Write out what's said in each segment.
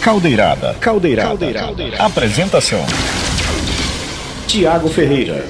Caldeirada. Caldeirada. Caldeirada. Apresentação: Tiago Ferreira.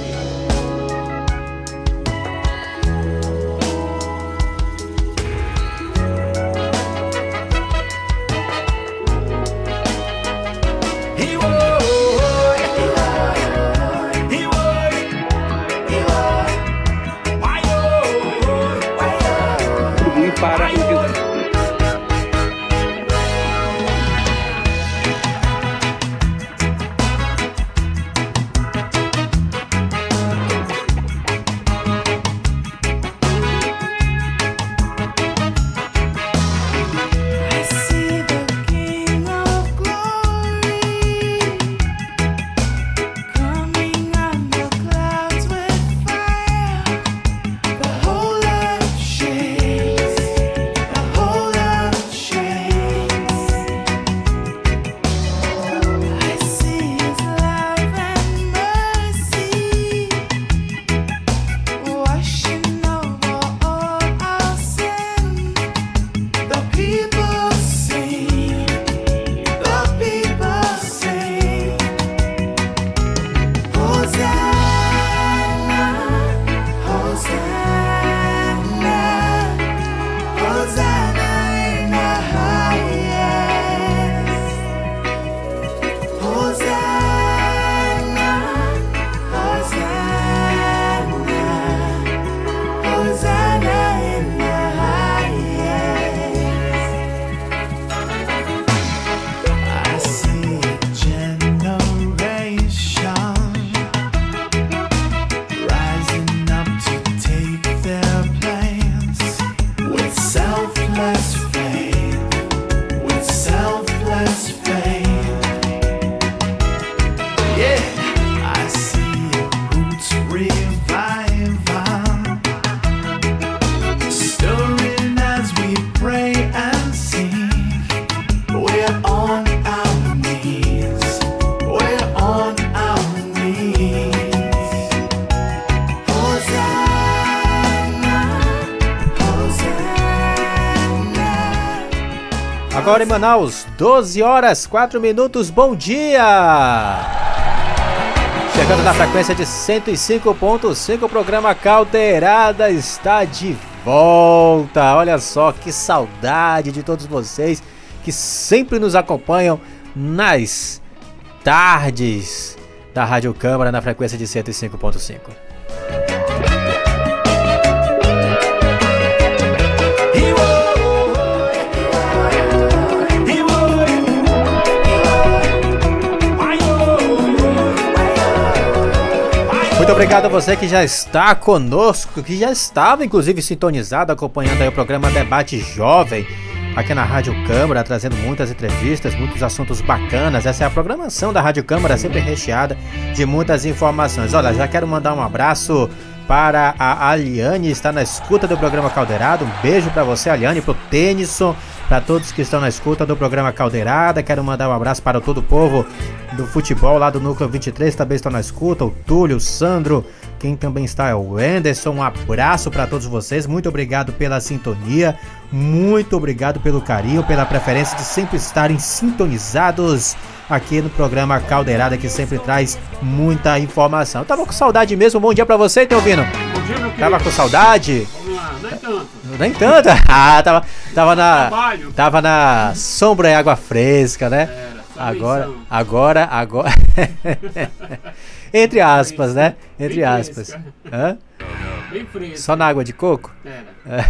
Agora em Manaus, 12 horas 4 minutos, bom dia! Chegando na frequência de 105.5, o programa Caldeirada está de volta. Olha só que saudade de todos vocês que sempre nos acompanham nas tardes da Rádio Câmara na frequência de 105.5. Muito obrigado a você que já está conosco, que já estava inclusive sintonizado, acompanhando o programa Debate Jovem aqui na Rádio Câmara, trazendo muitas entrevistas, muitos assuntos bacanas. Essa é a programação da Rádio Câmara, sempre recheada de muitas informações. Olha, já quero mandar um abraço para a Aliane, está na escuta do programa Caldeirado. Um beijo para você, Aliane, para o Têniso, para todos que estão na escuta do programa Caldeirada. Quero mandar um abraço para todo o povo do futebol lá do Núcleo 23, também estão na escuta. O Túlio, o Sandro, quem também está é o Anderson. Um abraço para todos vocês. Muito obrigado pela sintonia. Muito obrigado pelo carinho, pela preferência de sempre estarem sintonizados aqui no programa Caldeirada, que sempre traz muita informação. Eu tava com saudade mesmo. Bom dia para você, Teovino. Bom dia, meu querido. Tava com saudade? Nem tanto. Nem tanto? Ah, tava, tava na. Trabalho. Tava na sombra e água fresca, né? Era, agora, agora, agora. Entre aspas, né? Entre aspas. Hã? Bem fresco. Só na água de coco? Era.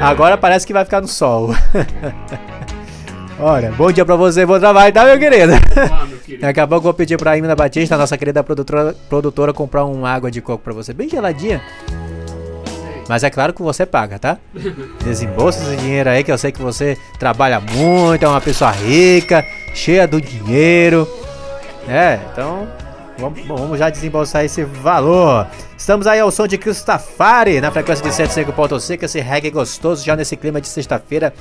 Agora parece que vai ficar no sol. Olha, bom dia pra você, bom trabalho, tá, meu querido? Olá, meu querido. Daqui a pouco eu vou pedir pra Imina Batista, nossa querida produtora, produtora, comprar uma água de coco pra você, bem geladinha. Mas é claro que você paga, tá? Desembolsa esse dinheiro aí, que eu sei que você trabalha muito, é uma pessoa rica, cheia do dinheiro. É, então vamos, vamos já desembolsar esse valor. Estamos aí ao som de Cristafari, na frequência de 105.5, esse reggae gostoso, já nesse clima de sexta-feira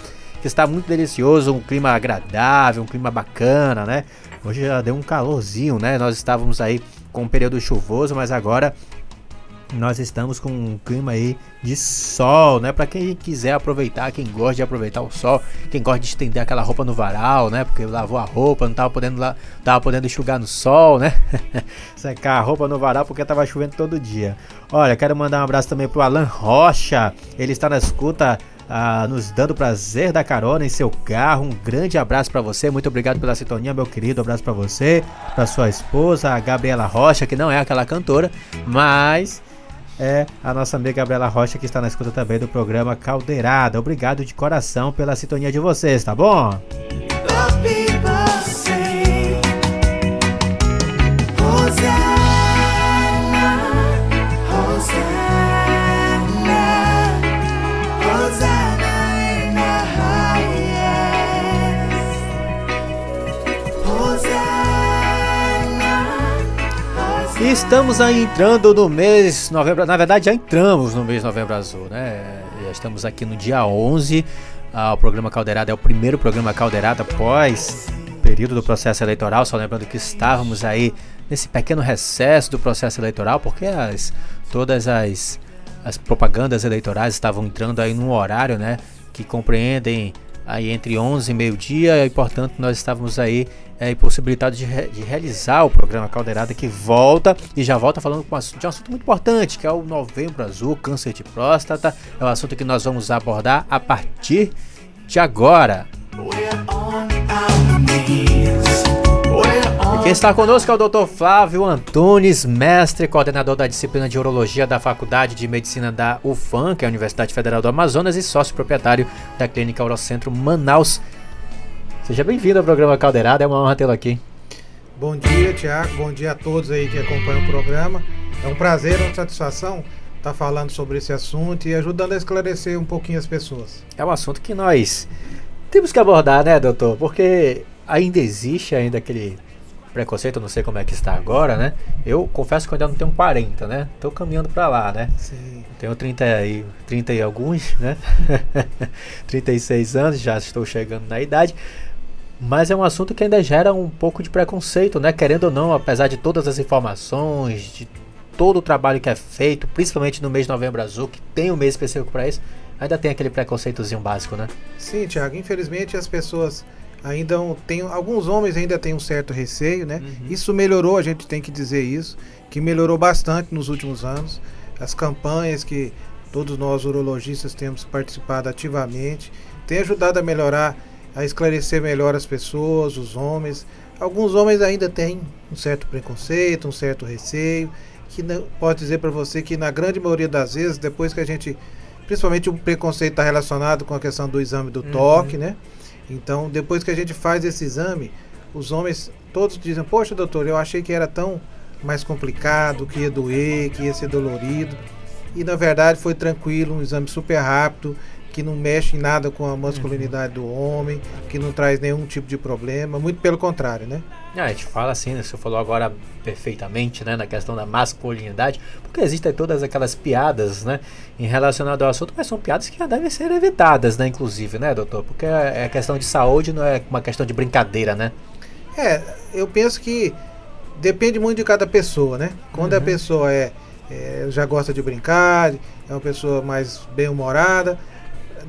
que está muito delicioso, um clima agradável, um clima bacana, né? Hoje já deu um calorzinho, né? Nós estávamos aí com um período chuvoso, mas agora nós estamos com um clima aí de sol, né? Para quem quiser aproveitar, quem gosta de aproveitar o sol, quem gosta de estender aquela roupa no varal, né? Porque lavou a roupa, não tava podendo lá, tava podendo enxugar no sol, né? Secar a roupa no varal porque tava chovendo todo dia. Olha, quero mandar um abraço também pro Alan Rocha. Ele está na escuta ah, nos dando prazer da carona em seu carro. Um grande abraço para você, muito obrigado pela sintonia, meu querido. Um abraço para você, para sua esposa, a Gabriela Rocha, que não é aquela cantora, mas é a nossa amiga Gabriela Rocha que está na escuta também do programa Caldeirada. Obrigado de coração pela sintonia de vocês, tá bom? Estamos aí entrando no mês novembro, na verdade já entramos no mês novembro azul, né? Já estamos aqui no dia 11. Ah, o programa Caldeirada é o primeiro programa Caldeirada após o período do processo eleitoral. Só lembrando que estávamos aí nesse pequeno recesso do processo eleitoral, porque as, todas as, as propagandas eleitorais estavam entrando aí num horário, né? Que compreendem aí entre 11 e meio-dia e portanto nós estávamos aí é, impossibilitados de, re de, realizar o programa Caldeirada que volta e já volta falando com de um assunto muito importante que é o Novembro Azul, câncer de próstata. É um assunto que nós vamos abordar a partir de agora. Quem está conosco é o Dr. Flávio Antunes, mestre coordenador da disciplina de Urologia da Faculdade de Medicina da UFAM, que é a Universidade Federal do Amazonas, e sócio proprietário da Clínica Urocentro Manaus. Seja bem-vindo ao programa Caldeirada, é uma honra tê-lo aqui. Bom dia, Tiago. Bom dia a todos aí que acompanham o programa. É um prazer, uma satisfação estar falando sobre esse assunto e ajudando a esclarecer um pouquinho as pessoas. É um assunto que nós temos que abordar, né, doutor? Porque ainda existe ainda aquele preconceito, não sei como é que está agora, né? Eu confesso que eu ainda não tenho 40, né? Tô caminhando para lá, né? Sim. Tenho 30 e, 30 e alguns, né? 36 anos, já estou chegando na idade. Mas é um assunto que ainda gera um pouco de preconceito, né? Querendo ou não, apesar de todas as informações, de todo o trabalho que é feito, principalmente no mês de novembro azul, que tem um mês específico para isso, ainda tem aquele preconceitozinho básico, né? Sim, Tiago. Infelizmente as pessoas ainda tem alguns homens ainda têm um certo receio, né? Uhum. Isso melhorou, a gente tem que dizer isso, que melhorou bastante nos últimos anos. As campanhas que todos nós urologistas temos participado ativamente tem ajudado a melhorar, a esclarecer melhor as pessoas, os homens. Alguns homens ainda têm um certo preconceito, um certo receio, que não, pode dizer para você que na grande maioria das vezes, depois que a gente, principalmente o preconceito está relacionado com a questão do exame do uhum. toque, né? Então, depois que a gente faz esse exame, os homens todos dizem: Poxa, doutor, eu achei que era tão mais complicado, que ia doer, que ia ser dolorido. E na verdade foi tranquilo, um exame super rápido que não mexe em nada com a masculinidade do homem, que não traz nenhum tipo de problema, muito pelo contrário, né? É, a gente fala assim, né? Você falou agora perfeitamente, né, na questão da masculinidade, porque existem todas aquelas piadas, né, em relacionado ao assunto, mas são piadas que já devem ser evitadas, né, inclusive, né, doutor? Porque é, é questão de saúde, não é uma questão de brincadeira, né? É, eu penso que depende muito de cada pessoa, né? Quando uhum. a pessoa é, é já gosta de brincar, é uma pessoa mais bem-humorada,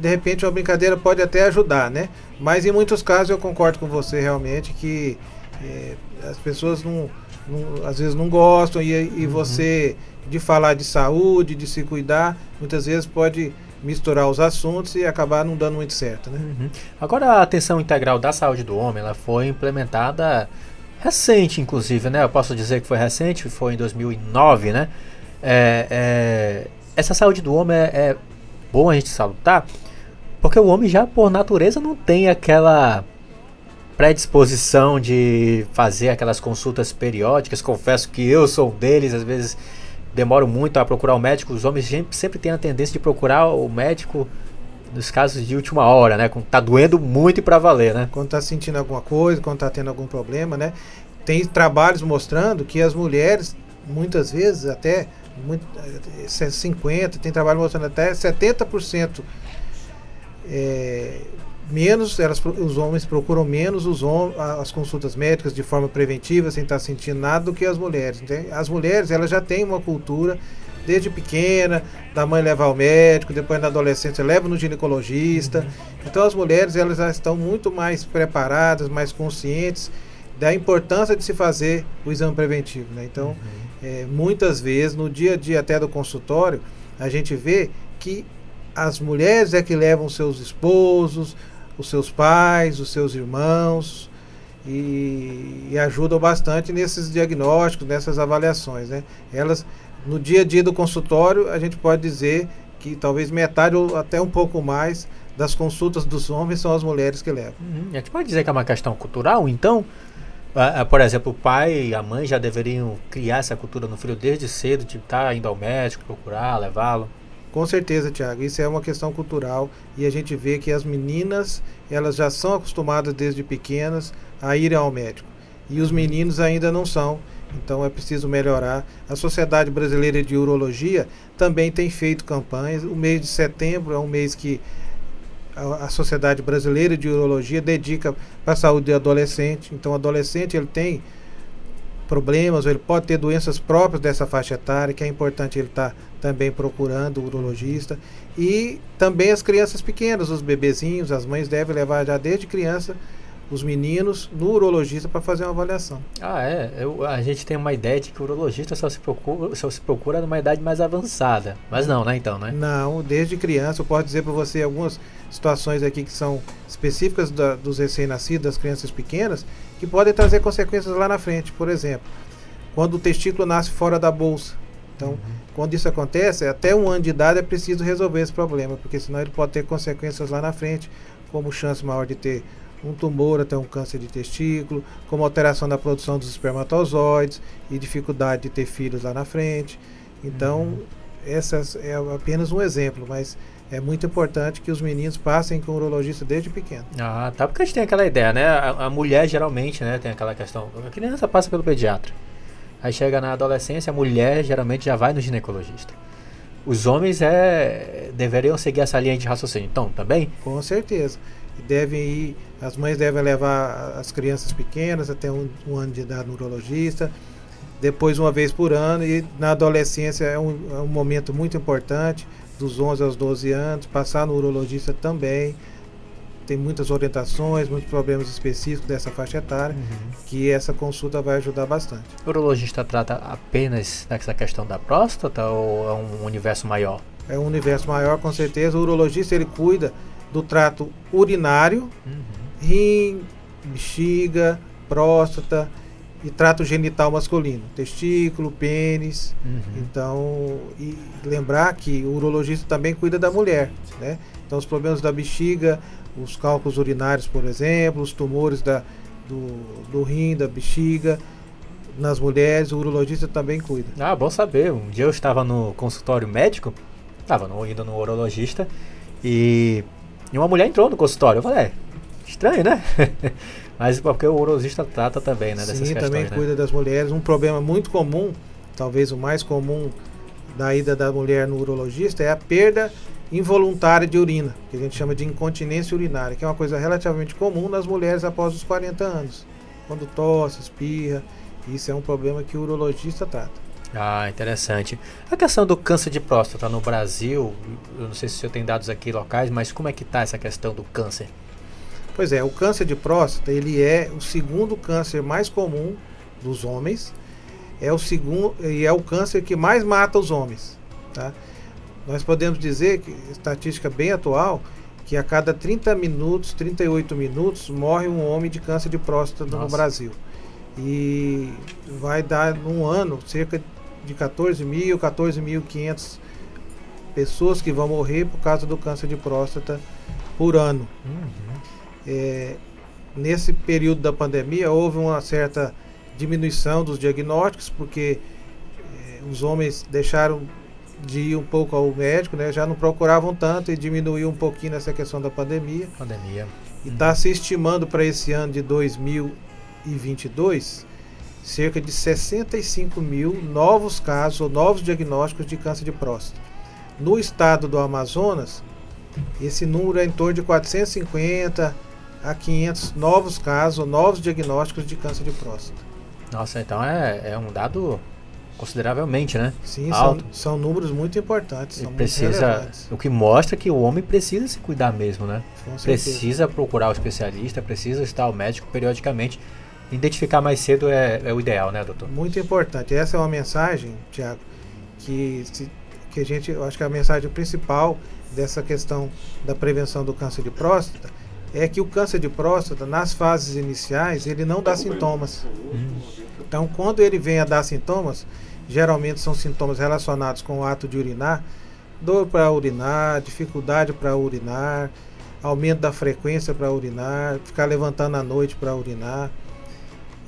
de repente uma brincadeira pode até ajudar, né? Mas em muitos casos eu concordo com você realmente que é, as pessoas não, não, às vezes não gostam e, e uhum. você de falar de saúde, de se cuidar, muitas vezes pode misturar os assuntos e acabar não dando muito certo, né? Uhum. Agora a atenção integral da saúde do homem, ela foi implementada recente, inclusive, né? Eu posso dizer que foi recente, foi em 2009, né? É, é, essa saúde do homem é, é bom a gente salutar, porque o homem já por natureza não tem aquela predisposição de fazer aquelas consultas periódicas. Confesso que eu sou um deles, às vezes demoro muito a procurar o médico. Os homens sempre, têm a tendência de procurar o médico nos casos de última hora, né? Quando tá doendo muito e para valer, né? Quando tá sentindo alguma coisa, quando tá tendo algum problema, né? Tem trabalhos mostrando que as mulheres, muitas vezes, até muito, 50, tem trabalho mostrando até 70% é, menos, elas, os homens procuram menos os as consultas médicas de forma preventiva, sem estar sentindo nada, do que as mulheres. As mulheres elas já têm uma cultura desde pequena, da mãe levar ao médico, depois na adolescência leva no ginecologista. Uhum. Então as mulheres elas já estão muito mais preparadas, mais conscientes da importância de se fazer o exame preventivo. Né? Então, uhum. é, muitas vezes, no dia a dia até do consultório, a gente vê que as mulheres é que levam seus esposos, os seus pais, os seus irmãos, e, e, ajudam bastante nesses diagnósticos, nessas avaliações. Né? Elas, no dia a dia do consultório, a gente pode dizer que talvez metade ou até um pouco mais das consultas dos homens são as mulheres que levam. Uhum. A gente pode dizer que é uma questão cultural, então? Por exemplo, o pai e a mãe já deveriam criar essa cultura no filho desde cedo, de estar tá indo ao médico, procurar, levá-lo. Com certeza, Tiago. Isso é uma questão cultural e a gente vê que as meninas elas já são acostumadas desde pequenas a irem ao médico. E os meninos ainda não são. Então é preciso melhorar. A Sociedade Brasileira de Urologia também tem feito campanhas. O mês de setembro é um mês que a, a Sociedade Brasileira de Urologia dedica para a saúde do adolescente. Então o adolescente ele tem problemas, ou ele pode ter doenças próprias dessa faixa etária, que é importante ele estar tá também procurando o urologista. E também as crianças pequenas, os bebezinhos, as mães devem levar já desde criança os meninos no urologista para fazer uma avaliação. Ah, é. Eu, a gente tem uma ideia de que o urologista só se procura, só se procura numa idade mais avançada. Mas não, né, então, né? Não, desde criança. Eu posso dizer para você algumas situações aqui que são específicas da, dos recém-nascidos, das crianças pequenas, que podem trazer consequências lá na frente. Por exemplo, quando o testículo nasce fora da bolsa. Então, uhum. quando isso acontece, até um ano de idade é preciso resolver esse problema, porque senão ele pode ter consequências lá na frente, como chance maior de ter um tumor até um câncer de testículo, como alteração da produção dos espermatozoides e dificuldade de ter filhos lá na frente. Então, uhum. essas é apenas um exemplo, mas é muito importante que os meninos passem com o urologista desde pequeno. Ah, tá, porque a gente tem aquela ideia, né? A, a mulher geralmente, né, tem aquela questão, a criança passa pelo pediatra. Aí chega na adolescência, a mulher geralmente já vai no ginecologista. Os homens é, deveriam seguir essa linha de raciocínio, então, também? Com certeza devem ir, as mães devem levar as crianças pequenas até um, um ano de idade no urologista, depois uma vez por ano, e na adolescência é um, é um momento muito importante, dos 11 aos 12 anos, passar no urologista também. Tem muitas orientações, muitos problemas específicos dessa faixa etária, uhum. que essa consulta vai ajudar bastante. O urologista trata apenas dessa questão da próstata ou é um universo maior? É um universo maior, com certeza. O urologista ele cuida do trato urinário, uhum. rim, bexiga, próstata e trato genital masculino, testículo, pênis. Uhum. Então, e lembrar que o urologista também cuida da mulher, né? Então, os problemas da bexiga, os cálculos urinários, por exemplo, os tumores da, do, do rim, da bexiga, nas mulheres, o urologista também cuida. Ah, bom saber. Um dia eu estava no consultório médico, estava indo no urologista e e uma mulher entrou no consultório. Eu falei, é, estranho, né? Mas porque o urologista trata também, né? Sim, também né? cuida das mulheres. Um problema muito comum, talvez o mais comum da ida da mulher no urologista é a perda involuntária de urina, que a gente chama de incontinência urinária, que é uma coisa relativamente comum nas mulheres após os 40 anos. Quando tosse, espirra, isso é um problema que o urologista trata. Ah, interessante. A questão do câncer de próstata no Brasil, eu não sei se você tem dados aqui locais, mas como é que está essa questão do câncer? Pois é, o câncer de próstata ele é o segundo câncer mais comum dos homens, é o segundo e é o câncer que mais mata os homens, tá? Nós podemos dizer que estatística bem atual que a cada 30 minutos, 38 minutos morre um homem de câncer de próstata Nossa. no Brasil. E vai dar num ano cerca de 14 mil, 14.500 pessoas que vão morrer por causa do câncer de próstata por ano. Uhum. É, nesse período da pandemia houve uma certa diminuição dos diagnósticos porque é, os homens deixaram de ir um pouco ao médico, né? Já não procuravam tanto e diminuiu um pouquinho nessa questão da pandemia. Pandemia. E está se estimando para esse ano de 2022 cerca de 65 mil novos casos ou novos diagnósticos de câncer de próstata. No estado do Amazonas, esse número é em torno de 450 a 500 novos casos novos diagnósticos de câncer de próstata. Nossa, então é, é um dado consideravelmente, né? Sim, Alto. São, são números muito importantes. São precisa, muito o que mostra que o homem precisa se cuidar mesmo, né? Precisa procurar o especialista, precisa estar o médico periodicamente. Identificar mais cedo é, é o ideal, né, doutor? Muito importante. Essa é uma mensagem, Tiago, que, que a gente, eu acho que a mensagem principal dessa questão da prevenção do câncer de próstata é que o câncer de próstata, nas fases iniciais, ele não dá sintomas. Então, quando ele vem a dar sintomas, geralmente são sintomas relacionados com o ato de urinar, dor para urinar, dificuldade para urinar, aumento da frequência para urinar, ficar levantando à noite para urinar.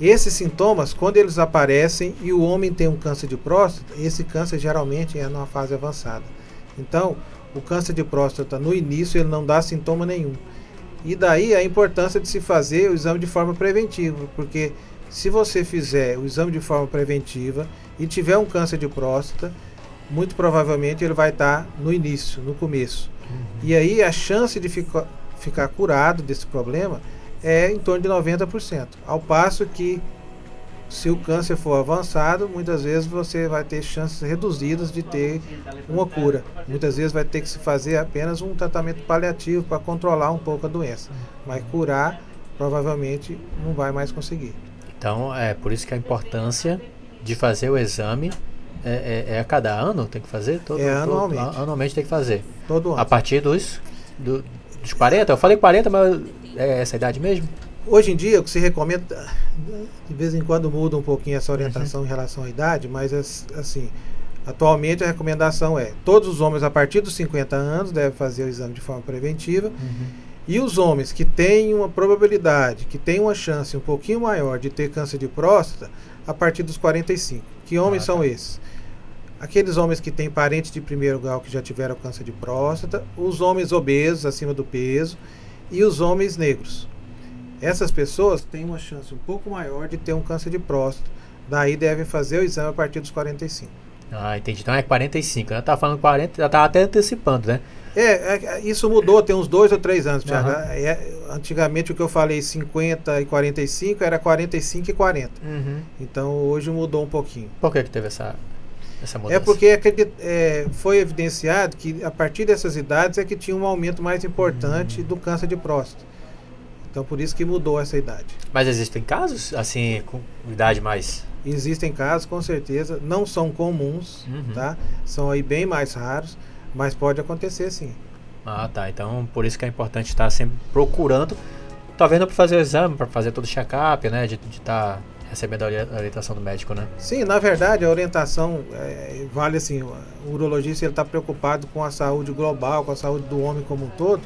Esses sintomas, quando eles aparecem e o homem tem um câncer de próstata, esse câncer geralmente é numa fase avançada. Então, o câncer de próstata no início ele não dá sintoma nenhum. E daí a importância de se fazer o exame de forma preventiva, porque se você fizer o exame de forma preventiva e tiver um câncer de próstata, muito provavelmente ele vai estar no início, no começo. Uhum. E aí a chance de ficar, ficar curado desse problema é em torno de 90%. Ao passo que, se o câncer for avançado, muitas vezes você vai ter chances reduzidas de ter uma cura. Muitas vezes vai ter que se fazer apenas um tratamento paliativo para controlar um pouco a doença. Mas curar, provavelmente, não vai mais conseguir. Então, é por isso que a importância de fazer o exame é, é, é a cada ano tem que fazer? Todo, é anualmente. Todo, anualmente tem que fazer. Todo ano. A partir dos, do, dos 40? Eu falei 40, mas é essa idade mesmo? Hoje em dia, o que se recomenda, de vez em quando muda um pouquinho essa orientação uhum. em relação à idade, mas assim, atualmente a recomendação é: todos os homens a partir dos 50 anos devem fazer o exame de forma preventiva. Uhum. E os homens que têm uma probabilidade, que têm uma chance um pouquinho maior de ter câncer de próstata, a partir dos 45. Que homens ah, tá. são esses? Aqueles homens que têm parentes de primeiro grau que já tiveram câncer de próstata, os homens obesos acima do peso e os homens negros. Essas pessoas têm uma chance um pouco maior de ter um câncer de próstata. Daí devem fazer o exame a partir dos 45. Ah, entendi. Então é 45. Eu estava falando 40, já estava até antecipando, né? É, é, isso mudou tem uns dois ou três anos, Thiago. Uhum. É, antigamente o que eu falei 50 e 45 era 45 e 40. Uhum. Então hoje mudou um pouquinho. Por que, que teve essa, essa mudança? É porque é, foi evidenciado que a partir dessas idades é que tinha um aumento mais importante uhum. do câncer de próstata. Então por isso que mudou essa idade. Mas existem casos assim com idade mais Existem casos, com certeza, não são comuns, uhum. tá? São aí bem mais raros, mas pode acontecer sim. Ah, tá. Então, por isso que é importante estar sempre procurando, talvez não para fazer o exame, para fazer todo o check-up, né? De estar tá recebendo a orientação do médico, né? Sim, na verdade, a orientação é, vale assim, o urologista ele está preocupado com a saúde global, com a saúde do homem como um todo.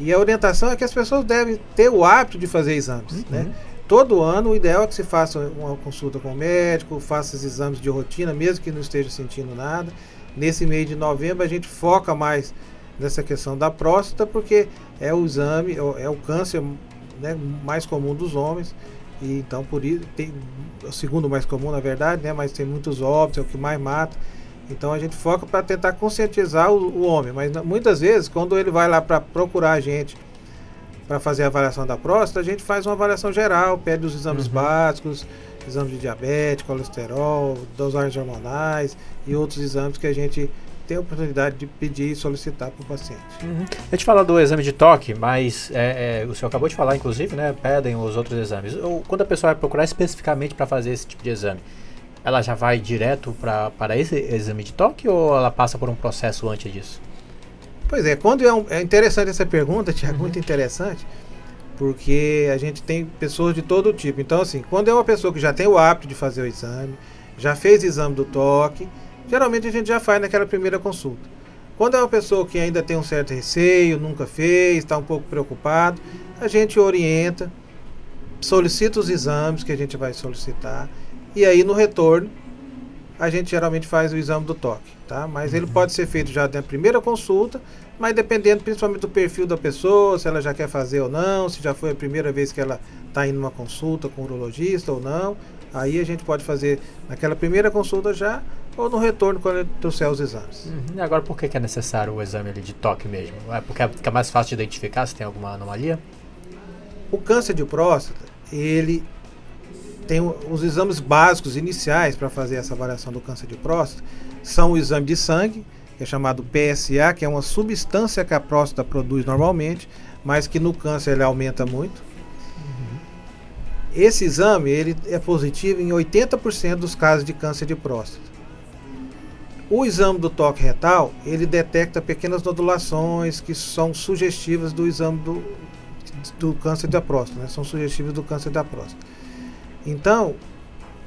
E a orientação é que as pessoas devem ter o hábito de fazer exames, uhum. né? Todo ano, o ideal é que se faça uma consulta com o médico, faça os exames de rotina, mesmo que não esteja sentindo nada. Nesse mês de novembro, a gente foca mais nessa questão da próstata, porque é o exame, é o é câncer né, mais comum dos homens. E então, por isso, tem, o segundo mais comum, na verdade, né, mas tem muitos óbitos, é o que mais mata. Então, a gente foca para tentar conscientizar o, o, homem. Mas muitas vezes, quando ele vai lá para procurar a gente para fazer a avaliação da próstata, a gente faz uma avaliação geral, pede os exames uhum. básicos, exames de diabetes, colesterol, dosagens hormonais e outros exames que a gente tem a oportunidade de pedir e solicitar para o paciente. Uhum. A gente fala do exame de toque, mas é, é, o senhor acabou de falar, inclusive, né? Pedem os outros exames. Ou, quando a pessoa vai procurar especificamente para fazer esse tipo de exame, ela já vai direto para esse exame de toque ou ela passa por um processo antes disso? Pois é, quando é, um, é interessante essa pergunta, Tiago, uhum. muito interessante, porque a gente tem pessoas de todo tipo. Então, assim, quando é uma pessoa que já tem o hábito de fazer o exame, já fez o exame do toque, geralmente a gente já faz naquela primeira consulta. Quando é uma pessoa que ainda tem um certo receio, nunca fez, está um pouco preocupado, a gente orienta, solicita os exames que a gente vai solicitar, e aí no retorno a gente geralmente faz o exame do toque, tá? Mas ele pode ser feito já na primeira consulta, mas dependendo principalmente do perfil da pessoa, se ela já quer fazer ou não, se já foi a primeira vez que ela está indo numa consulta com o urologista ou não, aí a gente pode fazer naquela primeira consulta já ou no retorno quando ele trouxer os exames. Uhum. E agora por que, que é necessário o exame de toque mesmo? É porque fica mais fácil de identificar se tem alguma anomalia? O câncer de próstata, ele tem os exames básicos iniciais para fazer essa avaliação do câncer de próstata, são o exame de sangue, que é chamado PSA, que é uma substância que a próstata produz normalmente, mas que no câncer ele aumenta muito. Esse exame ele é positivo em 80% dos casos de câncer de próstata. O exame do toque retal, ele detecta pequenas nodulações que são sugestivas do exame do, do câncer da próstata, né? são sugestivas do câncer da próstata. Então,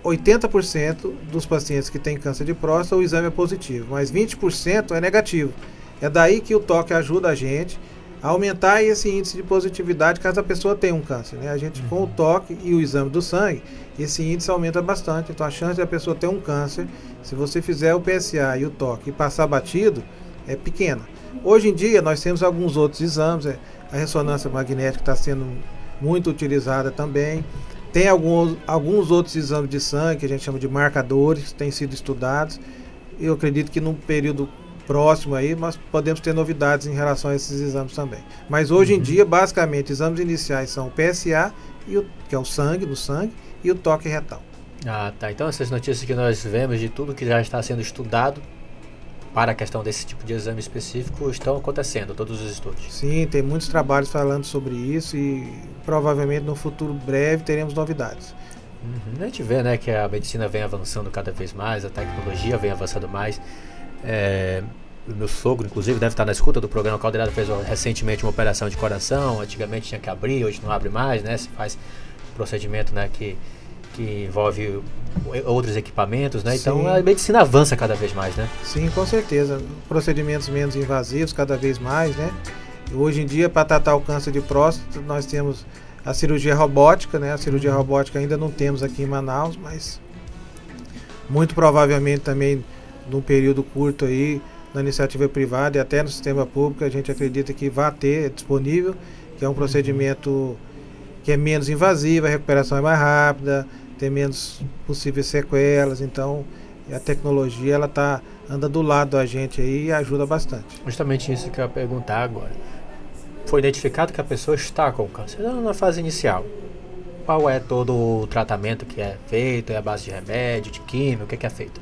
80% dos pacientes que têm câncer de próstata, o exame é positivo, mas 20% é negativo. É daí que o toque ajuda a gente a aumentar esse índice de positividade caso a pessoa tenha um câncer. Né? A gente, uhum. com o uhum. toque e o exame do sangue, esse índice aumenta bastante. Então, a chance de a pessoa ter um câncer, se você fizer o PSA e o toque e passar batido, é pequena. Hoje em dia, nós temos alguns outros exames, é, a ressonância magnética está sendo muito utilizada também. Tem alguns, alguns outros exames de sangue que a gente chama de marcadores, que têm sido estudados. Eu acredito que num período próximo aí nós podemos ter novidades em relação a esses exames também. Mas hoje uhum. em dia, basicamente, exames iniciais são o PSA, e o, que é o sangue, do sangue, e o toque retal. Ah, tá. Então essas notícias que nós vemos de tudo que já está sendo estudado para a questão desse tipo de exame específico estão acontecendo, todos os estudos. Sim, tem muitos trabalhos falando sobre isso e provavelmente no futuro breve teremos novidades. Uhum. A gente vê né, que a medicina vem avançando cada vez mais, a tecnologia vem avançando mais. É, o meu sogro, inclusive, deve estar na escuta do programa. O Caldeirado fez recentemente uma operação de coração. Antigamente tinha que abrir, hoje não abre mais, né? Se faz procedimento né, que que envolve outros equipamentos, né? Então a medicina avança cada vez mais, né? Sim, com certeza. Procedimentos menos invasivos cada vez mais, né? Hoje em dia, para tratar o câncer de próstata, nós temos a cirurgia robótica, né? A cirurgia uhum. robótica ainda não temos aqui em Manaus, mas muito provavelmente também num período curto aí, na iniciativa privada e até no sistema público, a gente acredita que vai ter disponível, que é um uhum. procedimento que é menos invasivo, a recuperação é mais rápida, tem menos possíveis sequelas, então a tecnologia ela tá anda do lado da gente aí e ajuda bastante. Justamente isso que eu ia perguntar agora. Foi identificado que a pessoa está com câncer na fase inicial. Qual é todo o tratamento que é feito? É a base de remédio, de química? O que é, que é feito?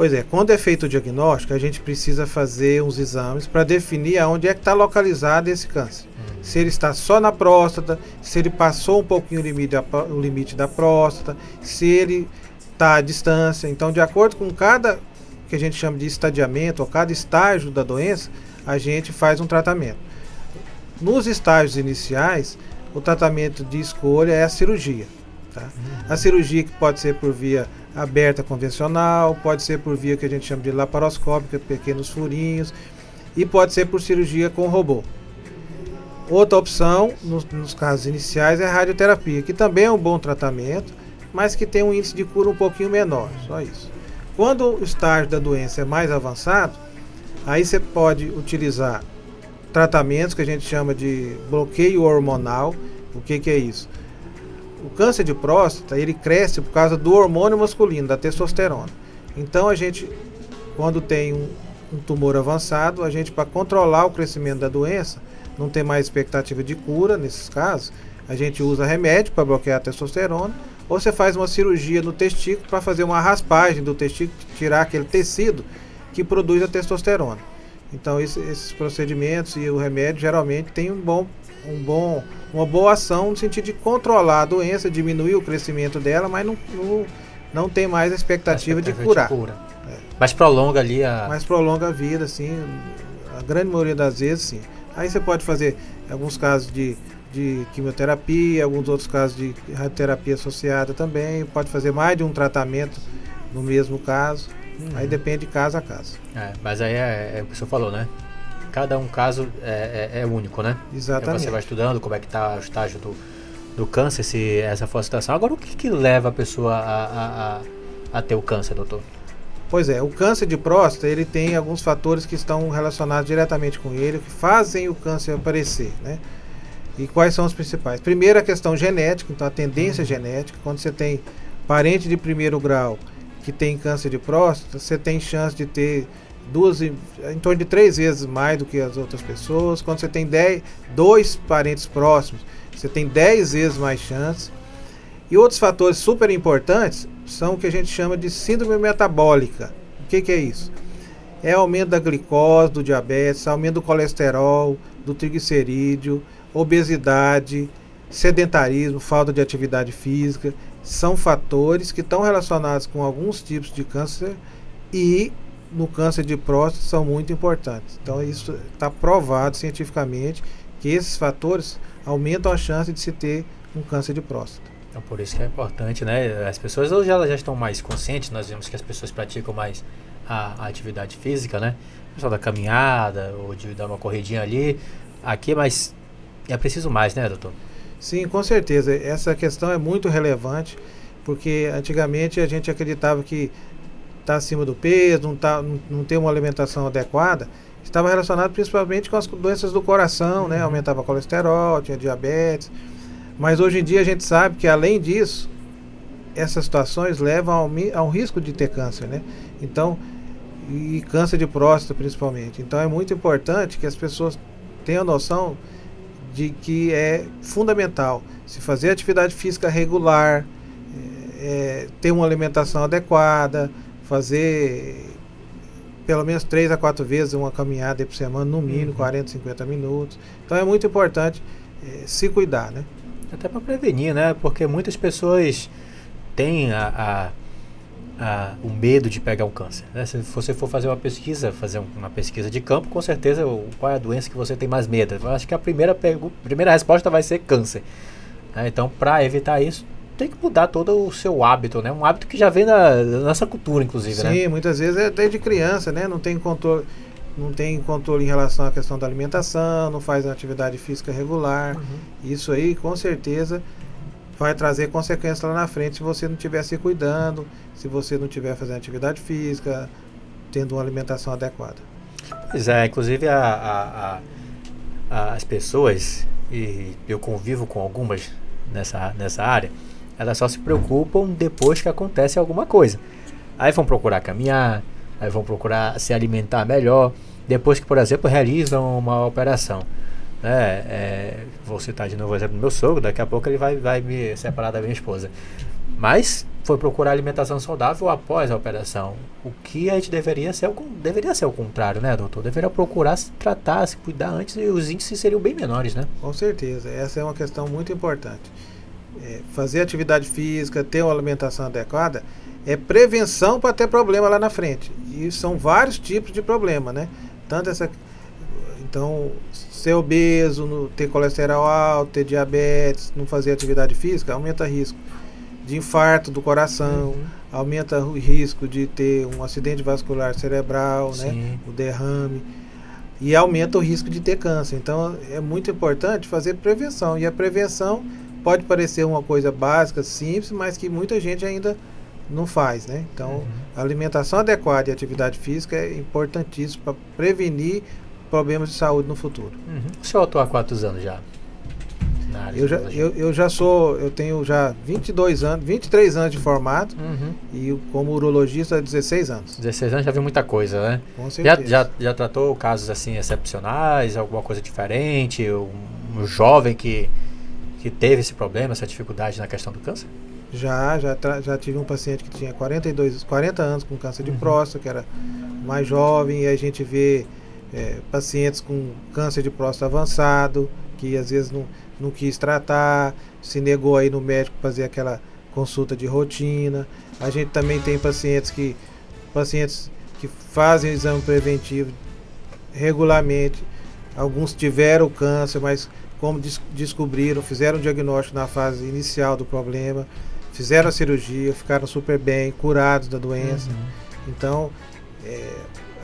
Pois é, quando é feito o diagnóstico, a gente precisa fazer uns exames para definir aonde é que está localizado esse câncer. Uhum. Se ele está só na próstata, se ele passou um pouquinho o limite da, o limite da próstata, se ele está à distância. Então, de acordo com cada que a gente chama de estadiamento, ou cada estágio da doença, a gente faz um tratamento. Nos estágios iniciais, o tratamento de escolha é a cirurgia. Tá? A cirurgia que pode ser por via aberta convencional, pode ser por via que a gente chama de laparoscópica, pequenos furinhos, e pode ser por cirurgia com robô. Outra opção, nos, nos, casos iniciais, é a radioterapia, que também é um bom tratamento, mas que tem um índice de cura um pouquinho menor, só isso. Quando o estágio da doença é mais avançado, aí você pode utilizar tratamentos que a gente chama de bloqueio hormonal. O que, que é isso? O câncer de próstata ele cresce por causa do hormônio masculino, da testosterona. Então a gente, quando tem um, um tumor avançado, a gente para controlar o crescimento da doença, não tem mais expectativa de cura nesses casos, a gente usa remédio para bloquear a testosterona, ou você faz uma cirurgia no testículo para fazer uma raspagem do testículo, tirar aquele tecido que produz a testosterona. Então esse, esses procedimentos e o remédio geralmente tem um bom, um bom, uma boa ação no sentido de controlar a doença, diminuir o crescimento dela, mas não, não, não tem mais a expectativa, a expectativa de curar. De cura. É. Mas prolonga ali a. Mas prolonga a vida, sim. A grande maioria das vezes, sim. Aí você pode fazer alguns casos de, de quimioterapia, alguns outros casos de radioterapia associada também. Pode fazer mais de um tratamento no mesmo caso. Uhum. Aí depende de caso a caso. É, mas aí é, é o que o senhor falou, né? Cada um caso é, é, é único, né? Exatamente. Aí você vai estudando como é que está o estágio do, do câncer, se essa for a situação. Agora, o que, que leva a pessoa a, a, a, a ter o câncer, doutor? Pois é, o câncer de próstata ele tem alguns fatores que estão relacionados diretamente com ele, que fazem o câncer aparecer, né? E quais são os principais? Primeiro a questão genética, então a tendência uhum. genética, quando você tem parente de primeiro grau que tem câncer de próstata, você tem chance de ter duas, em torno de três vezes mais do que as outras pessoas. Quando você tem dez, dois parentes próximos, você tem dez vezes mais chance. E outros fatores super importantes são o que a gente chama de síndrome metabólica. O que, que é isso? É aumento da glicose, do diabetes, aumento do colesterol, do triglicerídeo, obesidade, sedentarismo, falta de atividade física. São fatores que estão relacionados com alguns tipos de câncer e no câncer de próstata são muito importantes. Então isso está provado cientificamente que esses fatores aumentam a chance de se ter um câncer de próstata. Então por isso que é importante, né? As pessoas hoje elas já estão mais conscientes, nós vemos que as pessoas praticam mais a, a atividade física, né? Pessoal da caminhada ou de dar uma corridinha ali. Aqui, mas é preciso mais, né, doutor? Sim, com certeza. Essa questão é muito relevante, porque antigamente a gente acreditava que está acima do peso, não, tá, não, não tem uma alimentação adequada, estava relacionado principalmente com as doenças do coração, né? Uhum. Aumentava colesterol, tinha diabetes. Mas hoje em dia a gente sabe que além disso, essas situações levam ao, a um risco de ter câncer, né? Então, e câncer de próstata principalmente. Então é muito importante que as pessoas tenham noção de que é fundamental se fazer atividade física regular, é, ter uma alimentação adequada, fazer pelo menos três a quatro vezes uma caminhada por semana, no mínimo uhum. 40, 50 minutos. Então é muito importante é, se cuidar, né? Até para prevenir, né? Porque muitas pessoas têm a, a a, o medo de pegar o câncer. Né? Se você for fazer uma pesquisa, fazer uma pesquisa de campo, com certeza qual é a doença que você tem mais medo? Eu acho que a primeira, primeira resposta vai ser câncer. Né? Então, para evitar isso, tem que mudar todo o seu hábito, né? Um hábito que já vem na, nossa cultura, inclusive, Sim, né? Sim, muitas vezes é desde criança, né? Não tem controle, não tem controle em relação à questão da alimentação, não faz atividade física regular. Uhum. Isso aí, com certeza, vai trazer consequências lá na frente se você não estiver se cuidando, se você não estiver fazendo atividade física, tendo uma alimentação adequada. Pois é, inclusive a, a, a, as pessoas, e eu convivo com algumas nessa, nessa área, elas só se preocupam depois que acontece alguma coisa. Aí vão procurar caminhar, aí vão procurar se alimentar melhor, depois que, por exemplo, realizam uma operação. É, é, vou citar de novo o exemplo do meu sogro, daqui a pouco ele vai, vai me separar da minha esposa. Mas foi procurar alimentação saudável após a operação. O que a gente deveria ser, deveria ser o contrário, né, doutor? Deveria procurar se tratar, se cuidar antes e os índices seriam bem menores, né? Com certeza, essa é uma questão muito importante. É, fazer atividade física, ter uma alimentação adequada, é prevenção para ter problema lá na frente. E são vários tipos de problema, né? Tanto essa. Então, ser obeso, ter colesterol alto, ter diabetes, não fazer atividade física, aumenta risco de infarto do coração, uhum. aumenta o risco de ter um acidente vascular cerebral, né, o derrame, e aumenta o risco de ter câncer. Então é muito importante fazer prevenção. E a prevenção pode parecer uma coisa básica, simples, mas que muita gente ainda não faz, né? Então, uhum. alimentação adequada e atividade física é importantíssimo para prevenir problemas de saúde no futuro. Uhum. O senhor atua há quantos anos já? Eu já, eu, eu já sou, eu tenho já 22 anos, 23 anos de formato uhum. e como urologista 16 anos. 16 anos já viu muita coisa, né? Com certeza. Já, já, já tratou casos assim excepcionais, alguma coisa diferente, um, um jovem que, que teve esse problema, essa dificuldade na questão do câncer? Já, já, já tive um paciente que tinha 42, 40 anos com câncer de uhum. próstata, que era mais jovem, e a gente vê é, pacientes com câncer de próstata avançado, que às vezes não, não quis tratar, se negou aí no médico fazer aquela consulta de rotina. A gente também tem pacientes que pacientes que fazem exame preventivo regularmente. Alguns tiveram câncer, mas como des descobriram, fizeram o diagnóstico na fase inicial do problema, fizeram a cirurgia, ficaram super bem, curados da doença. Uhum. Então, é,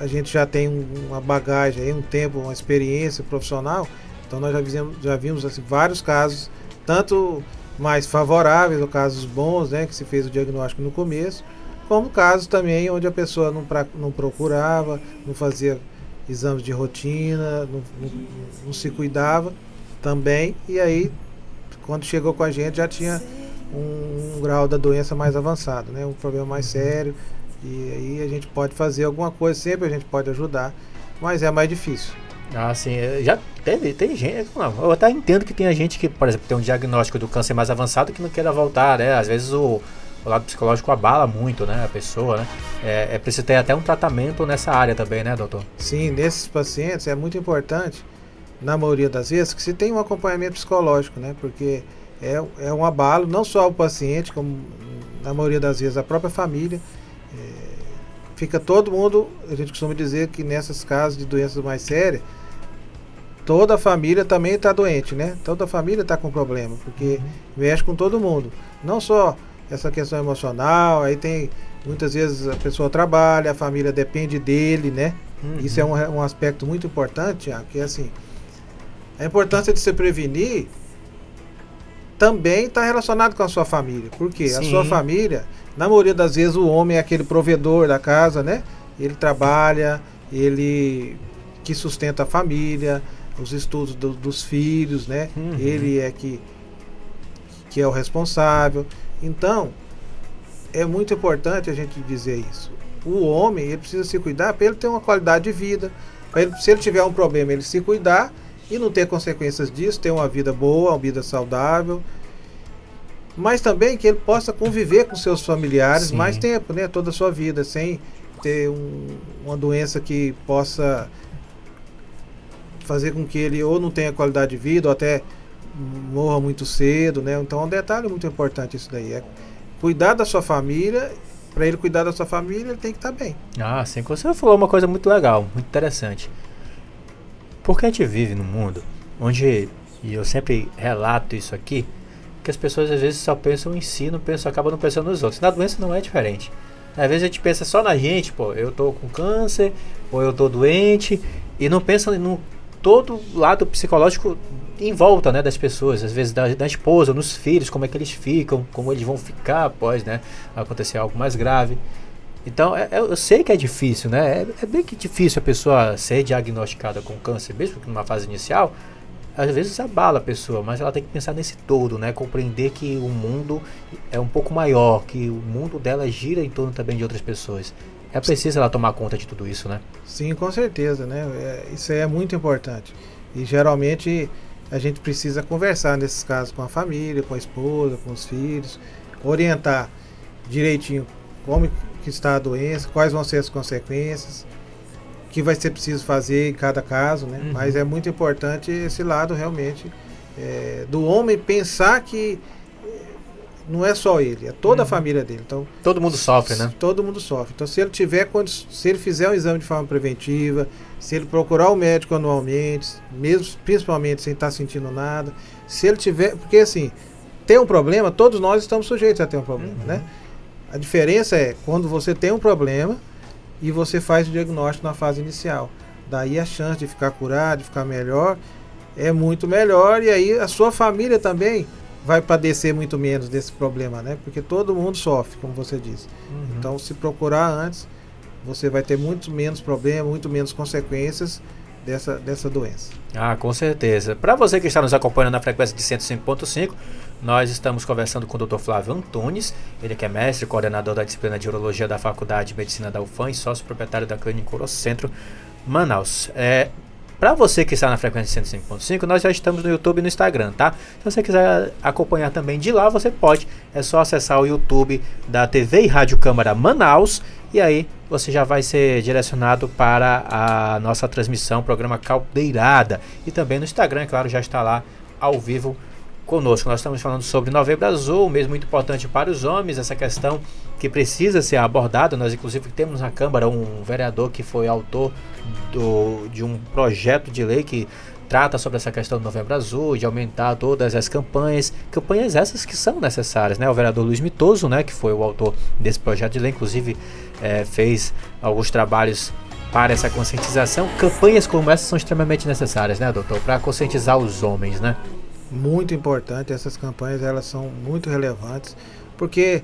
a gente já tem uma bagagem, um tempo, uma experiência profissional. Então nós já vimos, já vimos assim, vários casos, tanto mais favoráveis, ou casos bons, né, que se fez o diagnóstico no começo, como casos também onde a pessoa não, pra, não procurava, não fazia exames de rotina, não, não, não, se cuidava também, e aí quando chegou com a gente já tinha um, um grau da doença mais avançado, né, um problema mais sério, e aí a gente pode fazer alguma coisa, sempre a gente pode ajudar, mas é mais difícil. Ah, sim. É, já teve, tem gente. Não, eu até entendo que tem gente que, por exemplo, tem um diagnóstico do câncer mais avançado que não queira voltar, né? Às vezes o, o lado psicológico abala muito, né? A pessoa, né? É, é preciso ter até um tratamento nessa área também, né, doutor? Sim, nesses pacientes é muito importante, na maioria das vezes, que se tem um acompanhamento psicológico, né? Porque é, é um abalo, não só o paciente, como na maioria das vezes a própria família. É, fica todo mundo, a gente costuma dizer que nessas casos de doenças mais sérias, toda a família também está doente, né? Toda a família está com problema, porque uhum. mexe com todo mundo. Não só essa questão emocional, aí tem muitas vezes a pessoa trabalha, a família depende dele, né? Uhum. Isso é um, um aspecto muito importante, que é assim, a importância de se prevenir também está relacionado com a sua família. Porque Sim. a sua família, na maioria das vezes, o homem é aquele provedor da casa, né? Ele trabalha, ele que sustenta a família, os estudos do, dos filhos, né? Uhum. Ele é que, que é o responsável. Então, é muito importante a gente dizer isso. O homem, ele precisa se cuidar para ele ter uma qualidade de vida. Ele, se ele tiver um problema, ele se cuidar e não ter consequências disso, ter uma vida boa, uma vida saudável. Mas também que ele possa conviver com seus familiares Sim. mais tempo, né? Toda a sua vida, sem ter um, uma doença que possa fazer com que ele ou não tenha qualidade de vida ou até morra muito cedo, né? Então é um detalhe muito importante isso daí. É cuidar da sua família. Para ele cuidar da sua família, ele tem que estar tá bem. Ah, sim. Você falou uma coisa muito legal, muito interessante. Porque a gente vive num mundo onde, e eu sempre relato isso aqui, que as pessoas às vezes só pensam em si, não pensam, acabam não pensando nos outros. Na doença não é diferente. Às vezes a gente pensa só na gente, pô, eu tô com câncer, ou eu tô doente, e não pensa no todo lado psicológico em volta, né, das pessoas, às vezes da, da esposa, nos filhos, como é que eles ficam, como eles vão ficar após, né, acontecer algo mais grave. Então, é, é, eu sei que é difícil, né? É, é, bem que difícil a pessoa ser diagnosticada com câncer, mesmo que numa fase inicial. Às vezes abala a pessoa, mas ela tem que pensar nesse todo, né? Compreender que o mundo é um pouco maior, que o mundo dela gira em torno também de outras pessoas. É preciso ela tomar conta de tudo isso, né? Sim, com certeza, né? É, isso é muito importante. E geralmente a gente precisa conversar nesses casos com a família, com a esposa, com os filhos, orientar direitinho como que está a doença, quais vão ser as consequências, o que vai ser preciso fazer em cada caso, né? Uhum. Mas é muito importante esse lado realmente é, do homem pensar que é, não é só ele, é toda uhum. a família dele. Então todo mundo sofre, né? Todo mundo sofre. Então se ele tiver se ele fizer um exame de forma preventiva, se ele procurar o médico anualmente, mesmo principalmente sem estar sentindo nada, se ele tiver, porque assim, tem um problema, todos nós estamos sujeitos a ter um problema, uhum. né? A diferença é quando você tem um problema e você faz o diagnóstico na fase inicial. Daí a chance de ficar curado, de ficar melhor, é muito melhor e aí a sua família também vai padecer muito menos desse problema, né? Porque todo mundo sofre, como você disse. Uhum. Então, se procurar antes, você vai ter muito menos problema, muito menos consequências dessa, dessa doença. Ah, com certeza. Para você que está nos acompanhando na frequência de 105.5, nós estamos conversando com o Dr. Flávio Antunes, ele que é mestre, coordenador da disciplina de Urologia da Faculdade de Medicina da UFAM e sócio proprietário da Clínica Urocentro Manaus. É, para você que está na frequência 105.5, nós já estamos no YouTube e no Instagram, tá? Se você quiser acompanhar também de lá, você pode. É só acessar o YouTube da TV e Rádio Câmara Manaus e aí você já vai ser direcionado para a nossa transmissão, programa Caldeirada. E também no Instagram, é claro, já está lá ao vivo conosco. Nós estamos falando sobre Novembro Azul, mesmo muito importante para os homens, essa questão que precisa ser abordada. Nós, inclusive, temos na Câmara um vereador que foi autor do, de um projeto de lei que trata sobre essa questão do Novembro Azul, de aumentar todas as campanhas, campanhas essas que são necessárias, né? O vereador Luiz Mitoso, né, que foi o autor desse projeto de lei, inclusive é, fez alguns trabalhos para essa conscientização. Campanhas como essas são extremamente necessárias, né, doutor, para conscientizar os homens, né? Muito importante. Essas campanhas elas são muito relevantes porque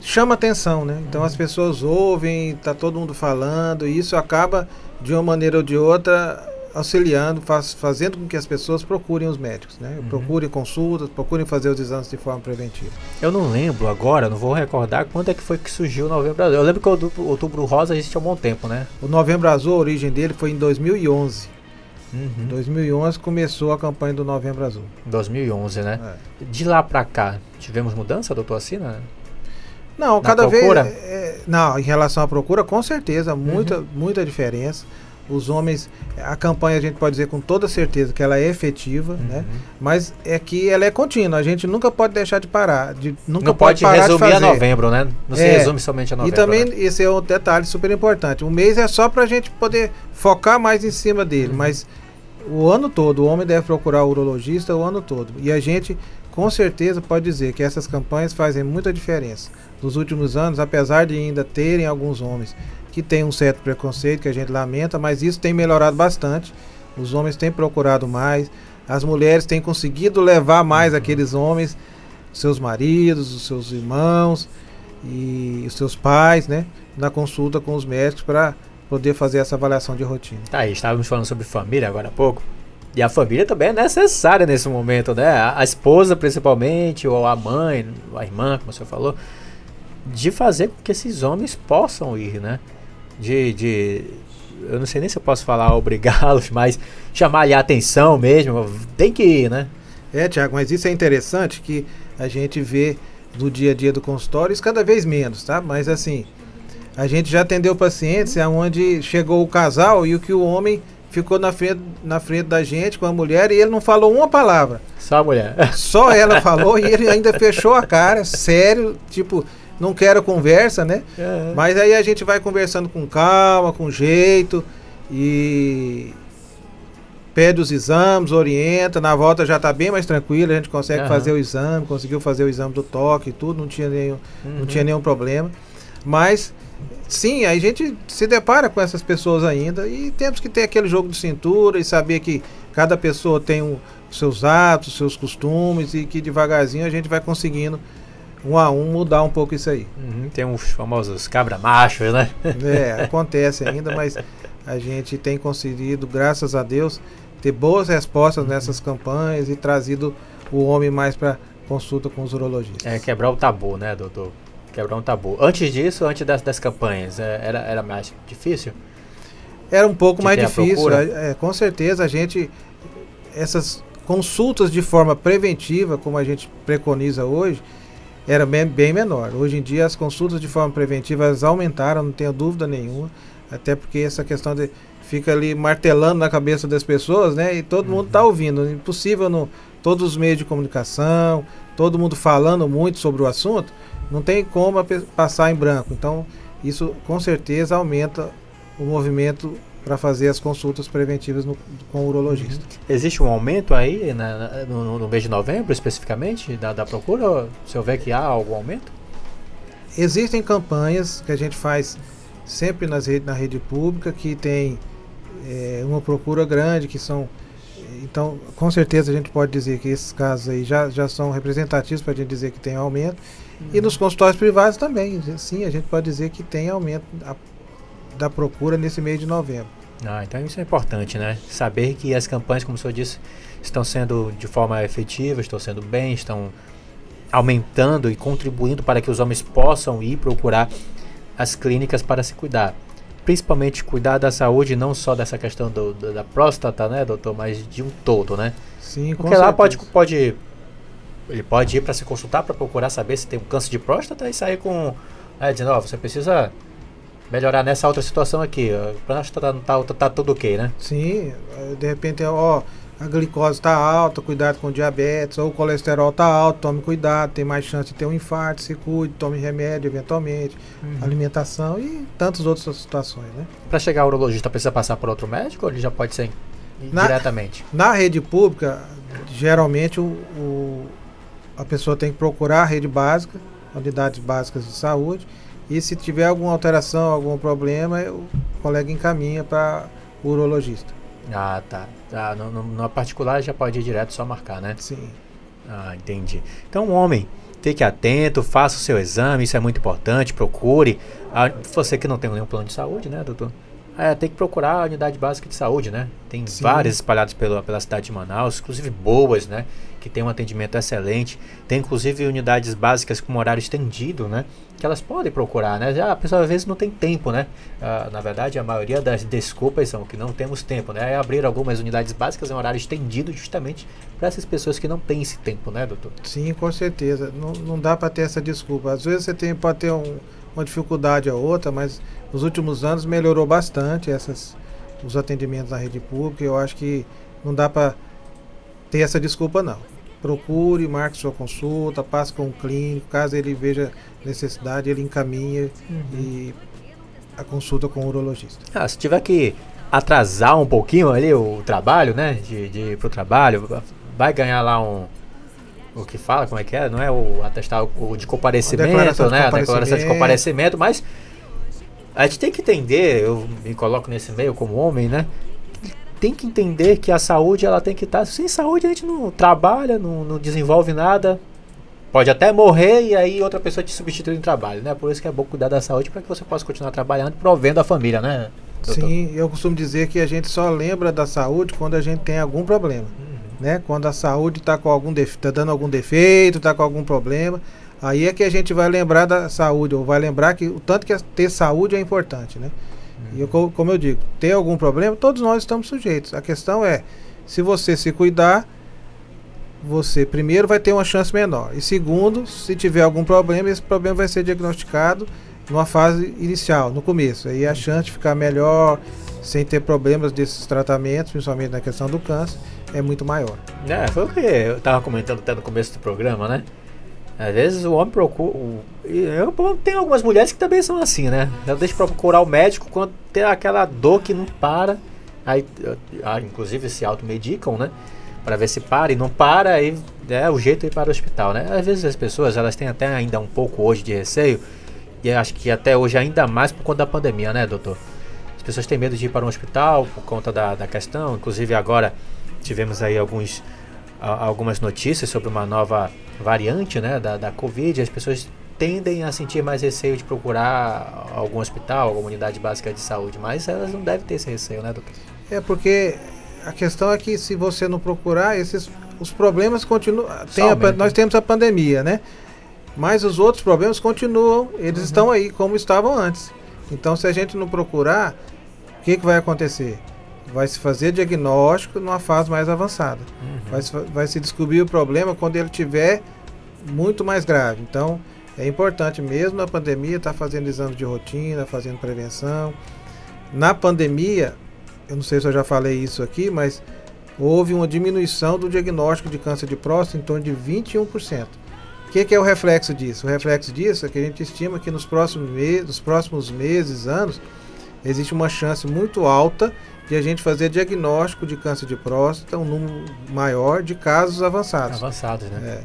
chama atenção, né? Então as pessoas ouvem, tá todo mundo falando e isso acaba de uma maneira ou de outra auxiliando, faz, fazendo com que as pessoas procurem os médicos, né? Uhum. Procurem consultas, procurem fazer os exames de forma preventiva. Eu não lembro agora, não vou recordar quando é que foi que surgiu o Novembro Azul. Eu lembro que o Outubro Rosa existe há um bom tempo, né? O Novembro Azul, a origem dele foi em 2011. Uhum. 2011 começou a campanha do Novembro Azul. 2011, né? É. De lá para cá, tivemos mudança, doutor Assina? Não, Na cada procura? vez. É, não, em relação à procura, com certeza, muita, uhum. muita diferença. Os homens, a campanha a gente pode dizer com toda certeza que ela é efetiva, uhum. né? Mas é que ela é contínua. A gente nunca pode deixar de parar, de, nunca Não pode, pode resumir a novembro, né? Não se é, resume somente a novembro. E também né? esse é um detalhe super importante. O mês é só para a gente poder focar mais em cima dele, uhum. mas o ano todo o homem deve procurar o urologista o ano todo. E a gente com certeza pode dizer que essas campanhas fazem muita diferença. Nos últimos anos, apesar de ainda terem alguns homens que tem um certo preconceito que a gente lamenta, mas isso tem melhorado bastante. Os homens têm procurado mais, as mulheres têm conseguido levar mais aqueles homens, seus maridos, os seus irmãos e os seus pais, né, na consulta com os médicos para poder fazer essa avaliação de rotina. Tá aí, estávamos falando sobre família agora há pouco. E a família também é necessária nesse momento, né? A, a esposa principalmente, ou a mãe, a irmã, como você falou, de fazer com que esses homens possam ir, né? De, de eu não sei nem se eu posso falar obrigá-los, mas chamar a atenção mesmo, tem que ir, né? É, Tiago, mas isso é interessante que a gente vê no dia a dia do consultório, isso cada vez menos, tá? Mas assim, a gente já atendeu pacientes onde chegou o casal e o que o homem ficou na frente, na frente da gente com a mulher e ele não falou uma palavra. Só a mulher. Só ela falou e ele ainda fechou a cara, sério, tipo, não quero conversa, né? É. Mas aí a gente vai conversando com calma, com jeito e pede os exames, orienta, na volta já está bem mais tranquilo, a gente consegue uhum. fazer o exame, conseguiu fazer o exame do toque e tudo, não tinha nenhum, uhum. não tinha nenhum problema. Mas sim, a gente se depara com essas pessoas ainda e temos que ter aquele jogo de cintura e saber que cada pessoa tem um, seus atos, seus costumes e que devagarzinho a gente vai conseguindo um a um mudar um pouco isso aí. Uhum, tem uns famosos cabra-machos, né? É, acontece ainda, mas a gente tem conseguido, graças a Deus, ter boas respostas uhum. nessas campanhas e trazido o homem mais para consulta com os urologistas. É quebrar o tabu, né, doutor? Quebrar um tabu. Antes disso, antes das, das campanhas, é, era, era mais difícil? Era um pouco mais difícil. É, é, com certeza a gente. Essas consultas de forma preventiva, como a gente preconiza hoje, era bem, bem menor. Hoje em dia as consultas de forma preventiva aumentaram, não tenho dúvida nenhuma, até porque essa questão de fica ali martelando na cabeça das pessoas, né? E todo uhum. mundo está ouvindo. Impossível no todos os meios de comunicação, todo mundo falando muito sobre o assunto, não tem como passar em branco. Então, isso com certeza aumenta o movimento para fazer as consultas preventivas no, com o urologista. Uhum. Existe um aumento aí na, no, no, mês de novembro, especificamente, da, da procura? Se houver que há algum aumento? Existem campanhas que a gente faz sempre nas rede, na rede pública que tem é, uma procura grande, que são. Então, com certeza a gente pode dizer que esses casos aí já, já são representativos para a gente dizer que tem aumento. Uhum. E nos consultórios privados também, sim, a gente pode dizer que tem aumento. A, da procura nesse mês de novembro. Ah, então isso é importante, né? Saber que as campanhas, como o senhor disse, estão sendo de forma efetiva, estão sendo bem, estão aumentando e contribuindo para que os homens possam ir procurar as clínicas para se cuidar. Principalmente cuidar da saúde, não só dessa questão do, do, da próstata, né, doutor, mas de um todo, né? Sim, Porque lá pode, pode. Ele pode ir para se consultar para procurar saber se tem um câncer de próstata e sair com. É, dizendo, ó, oh, você precisa melhorar nessa outra situação aqui. Acho que tá, tá, tá, tá tudo ok, né? Sim, de repente, ó, a glicose está alta, cuidado com diabetes, ou o colesterol está alto, tome cuidado, tem mais chance de ter um infarto, se cuide, tome remédio eventualmente, uhum. alimentação e tantas outras situações, né? Para chegar ao urologista precisa passar por outro médico ou ele já pode ser na, diretamente? Na rede pública, geralmente o, o, a pessoa tem que procurar a rede básica, unidades básicas de saúde, e se tiver alguma alteração, algum problema, o colega encaminha para o urologista. Ah, tá. Ah, no, no, no, particular já pode ir direto só marcar, né? Sim. Ah, entendi. Então, homem, fique atento, faça o seu exame, isso é muito importante, procure. Ah, você que não tem nenhum plano de saúde, né, doutor? é, tem que procurar a unidade básica de saúde, né? Tem Sim. várias espalhadas pela, pela cidade de Manaus, inclusive boas, né? Que tem um atendimento excelente. Tem inclusive unidades básicas com horário estendido, né? Que elas podem procurar, né? Já a pessoa às vezes não tem tempo, né? Ah, na verdade, a maioria das desculpas são que não temos tempo, né? É abrir algumas unidades básicas em horário estendido justamente para essas pessoas que não têm esse tempo, né, doutor? Sim, com certeza. Não, não dá para ter essa desculpa. Às vezes você tem, pode ter um, uma dificuldade ou outra, mas nos últimos anos melhorou bastante essas, os atendimentos na rede pública. Eu acho que não dá para ter essa desculpa, não. Procure, marque sua consulta, passe com o clínico, caso ele veja necessidade, ele encaminha uhum. e a consulta com o urologista. Ah, se tiver que atrasar um pouquinho ali o trabalho, né, de, de ir pro trabalho, vai ganhar lá um, o que fala, como é que é? Não é o atestado o de comparecimento, né? De a declaração de comparecimento, mas a gente tem que entender, eu me coloco nesse meio como homem, né? Tem que entender que a saúde ela tem que estar. Tá, sem saúde a gente não trabalha, não, não desenvolve nada. Pode até morrer e aí outra pessoa te substitui no trabalho, né? Por isso que é bom cuidar da saúde para que você possa continuar trabalhando, provendo a família, né? Doutor? Sim, eu costumo dizer que a gente só lembra da saúde quando a gente tem algum problema. Uhum. Né? Quando a saúde está com algum tá dando algum defeito, está com algum problema. Aí é que a gente vai lembrar da saúde, ou vai lembrar que o tanto que ter saúde é importante, né? E eu, como eu digo, ter algum problema, todos nós estamos sujeitos. A questão é, se você se cuidar, você primeiro vai ter uma chance menor. E segundo, se tiver algum problema, esse problema vai ser diagnosticado numa fase inicial, no começo. Aí a chance de ficar melhor, sem ter problemas desses tratamentos, principalmente na questão do câncer, é muito maior. É, foi o que eu estava comentando até no começo do programa, né? Às vezes o homem procura. Eu, tem algumas mulheres que também são assim, né? Ela deixa procurar o médico quando tem aquela dor que não para. Aí, ah, inclusive, se automedicam, né? Para ver se para e não para, aí é o jeito de ir para o hospital, né? Às vezes as pessoas elas têm até ainda um pouco hoje de receio, e acho que até hoje ainda mais por conta da pandemia, né, doutor? As pessoas têm medo de ir para um hospital por conta da, da questão, inclusive agora tivemos aí alguns algumas notícias sobre uma nova variante né, da, da Covid, as pessoas tendem a sentir mais receio de procurar algum hospital, alguma unidade básica de saúde, mas elas não devem ter esse receio, né, doutor? É porque a questão é que se você não procurar, esses os problemas continuam. Tem a, nós temos a pandemia, né? Mas os outros problemas continuam, eles uhum. estão aí como estavam antes. Então, se a gente não procurar, o que, que vai acontecer? Vai se fazer diagnóstico numa fase mais avançada. Uhum. Vai, se, vai se descobrir o problema quando ele tiver muito mais grave. Então, é importante mesmo na pandemia estar tá fazendo exames de rotina, fazendo prevenção. Na pandemia, eu não sei se eu já falei isso aqui, mas houve uma diminuição do diagnóstico de câncer de próstata em torno de 21%. O que, que, é o reflexo disso? O reflexo disso é que a gente estima que nos próximos, meses, nos próximos meses, anos, existe uma chance muito alta de a gente fazer diagnóstico de câncer de próstata, um número maior de casos avançados. Avançados, né?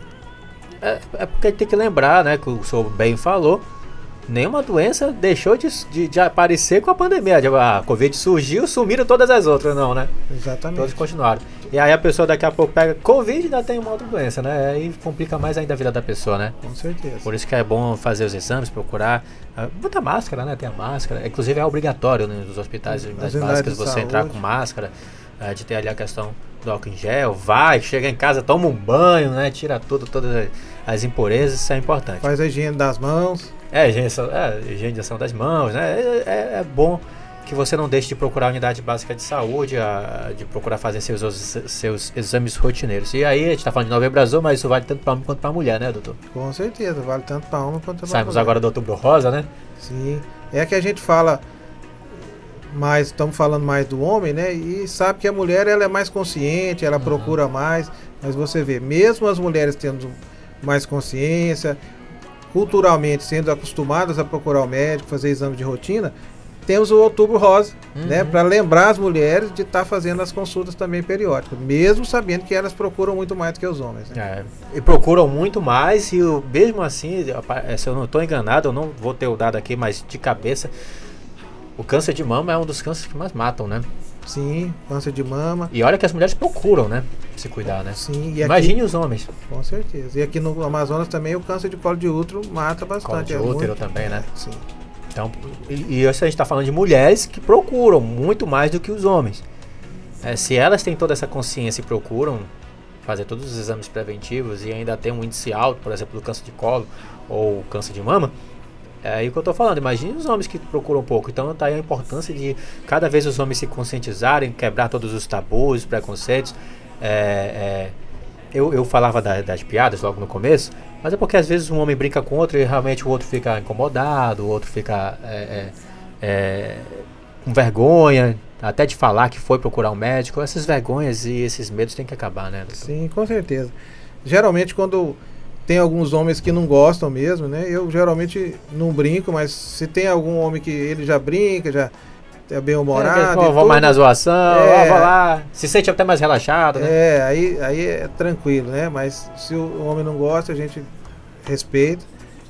É, é, é porque tem que lembrar, né, que o senhor bem falou, nenhuma doença deixou de, de, de, aparecer com a pandemia. A Covid surgiu, sumiram todas as outras, não, né? Exatamente. Todos continuaram. E aí a pessoa daqui a pouco pega Covid e ainda tem uma outra doença, né? Aí complica mais ainda a vida da pessoa, né? Com certeza. Por isso que é bom fazer os exames, procurar. Uh, botar máscara, né? Tem a máscara. Inclusive é obrigatório né, nos hospitais unidades básicas você saúde. entrar com máscara, uh, de ter ali a questão do álcool em gel, vai, chega em casa, toma um banho, né? Tira tudo, todas as impurezas, isso é importante. Faz a higiene das mãos. É, higienização, é, higienização das mãos, né? É, é, é, bom que você não deixe de procurar a unidade básica de saúde, a, de procurar fazer seus, seus exames rotineiros. E aí, a gente está falando de novembro azul, mas isso vale tanto para homem quanto para mulher, né, doutor? Com certeza, vale tanto para homem quanto para mulher. Saímos agora do outubro rosa, né? Sim. É que a gente fala mais, estamos falando mais do homem, né? E sabe que a mulher ela é mais consciente, ela uhum. procura mais, mas você vê, mesmo as mulheres tendo mais consciência, culturalmente sendo acostumadas a procurar o médico, fazer exame de rotina, temos o Outubro Rosa, uhum. né, para lembrar as mulheres de estar tá fazendo as consultas também periódicas, mesmo sabendo que elas procuram muito mais do que os homens. Né? É, e procuram muito mais e mesmo assim, se eu não estou enganado, eu não vou ter o dado aqui, mas de cabeça, o câncer de mama é um dos cânceres que mais matam, né? Sim, câncer de mama. E olha que as mulheres procuram, né? Se cuidar, né? Sim. E Imagine os homens. Com certeza. E aqui no Amazonas também o câncer de colo de útero mata bastante. Colo de é útero muito... também, né? Sim. Então, e, a gente está falando de mulheres que procuram muito mais do que os homens. É, se elas têm toda essa consciência e procuram fazer todos os exames preventivos e ainda tem um índice alto, por exemplo, do câncer de colo ou câncer de mama, é aí que eu estou falando. Imagine os homens que procuram pouco. Então está aí a importância de cada vez os homens se conscientizarem, quebrar todos os tabus, os preconceitos. É, é, eu, eu falava da, das piadas logo no começo, mas é porque às vezes um homem brinca com outro e realmente o outro fica incomodado, o outro fica é, é, é com vergonha, até de falar que foi procurar um médico. Essas vergonhas e esses medos têm que acabar, né? Doutor? Sim, com certeza. Geralmente quando tem alguns homens que não gostam mesmo, né? Eu geralmente não brinco, mas se tem algum homem que ele já brinca, já é bem humorado. É, vou mais na zoação, é, vou lá, se sente até mais relaxado, né? É, aí, aí é tranquilo, né? Mas se o homem não gosta, a gente respeita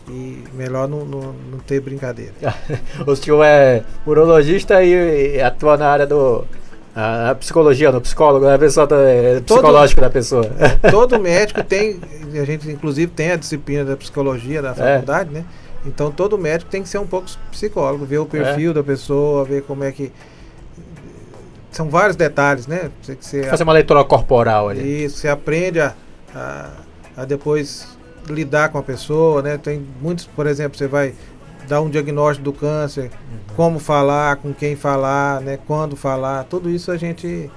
e melhor não, não, não ter brincadeira. o senhor é urologista e, e atua na área do a, psicologia, no psicólogo, a pessoa tá, é, psicológico da pessoa. Todo médico tem, a gente inclusive tem a disciplina da psicologia da é. faculdade, é. né? Então todo médico tem que ser um pouco psicólogo, ver o perfil é. da pessoa, ver como é que são vários detalhes, né? Você, Fazer uma leitura corporal ali. Isso, você aprende a, a, a depois lidar com a pessoa, né? Tem muitos, por exemplo, você vai dar um diagnóstico do câncer, uhum. como falar, com quem falar, né? Quando falar, tudo isso a gente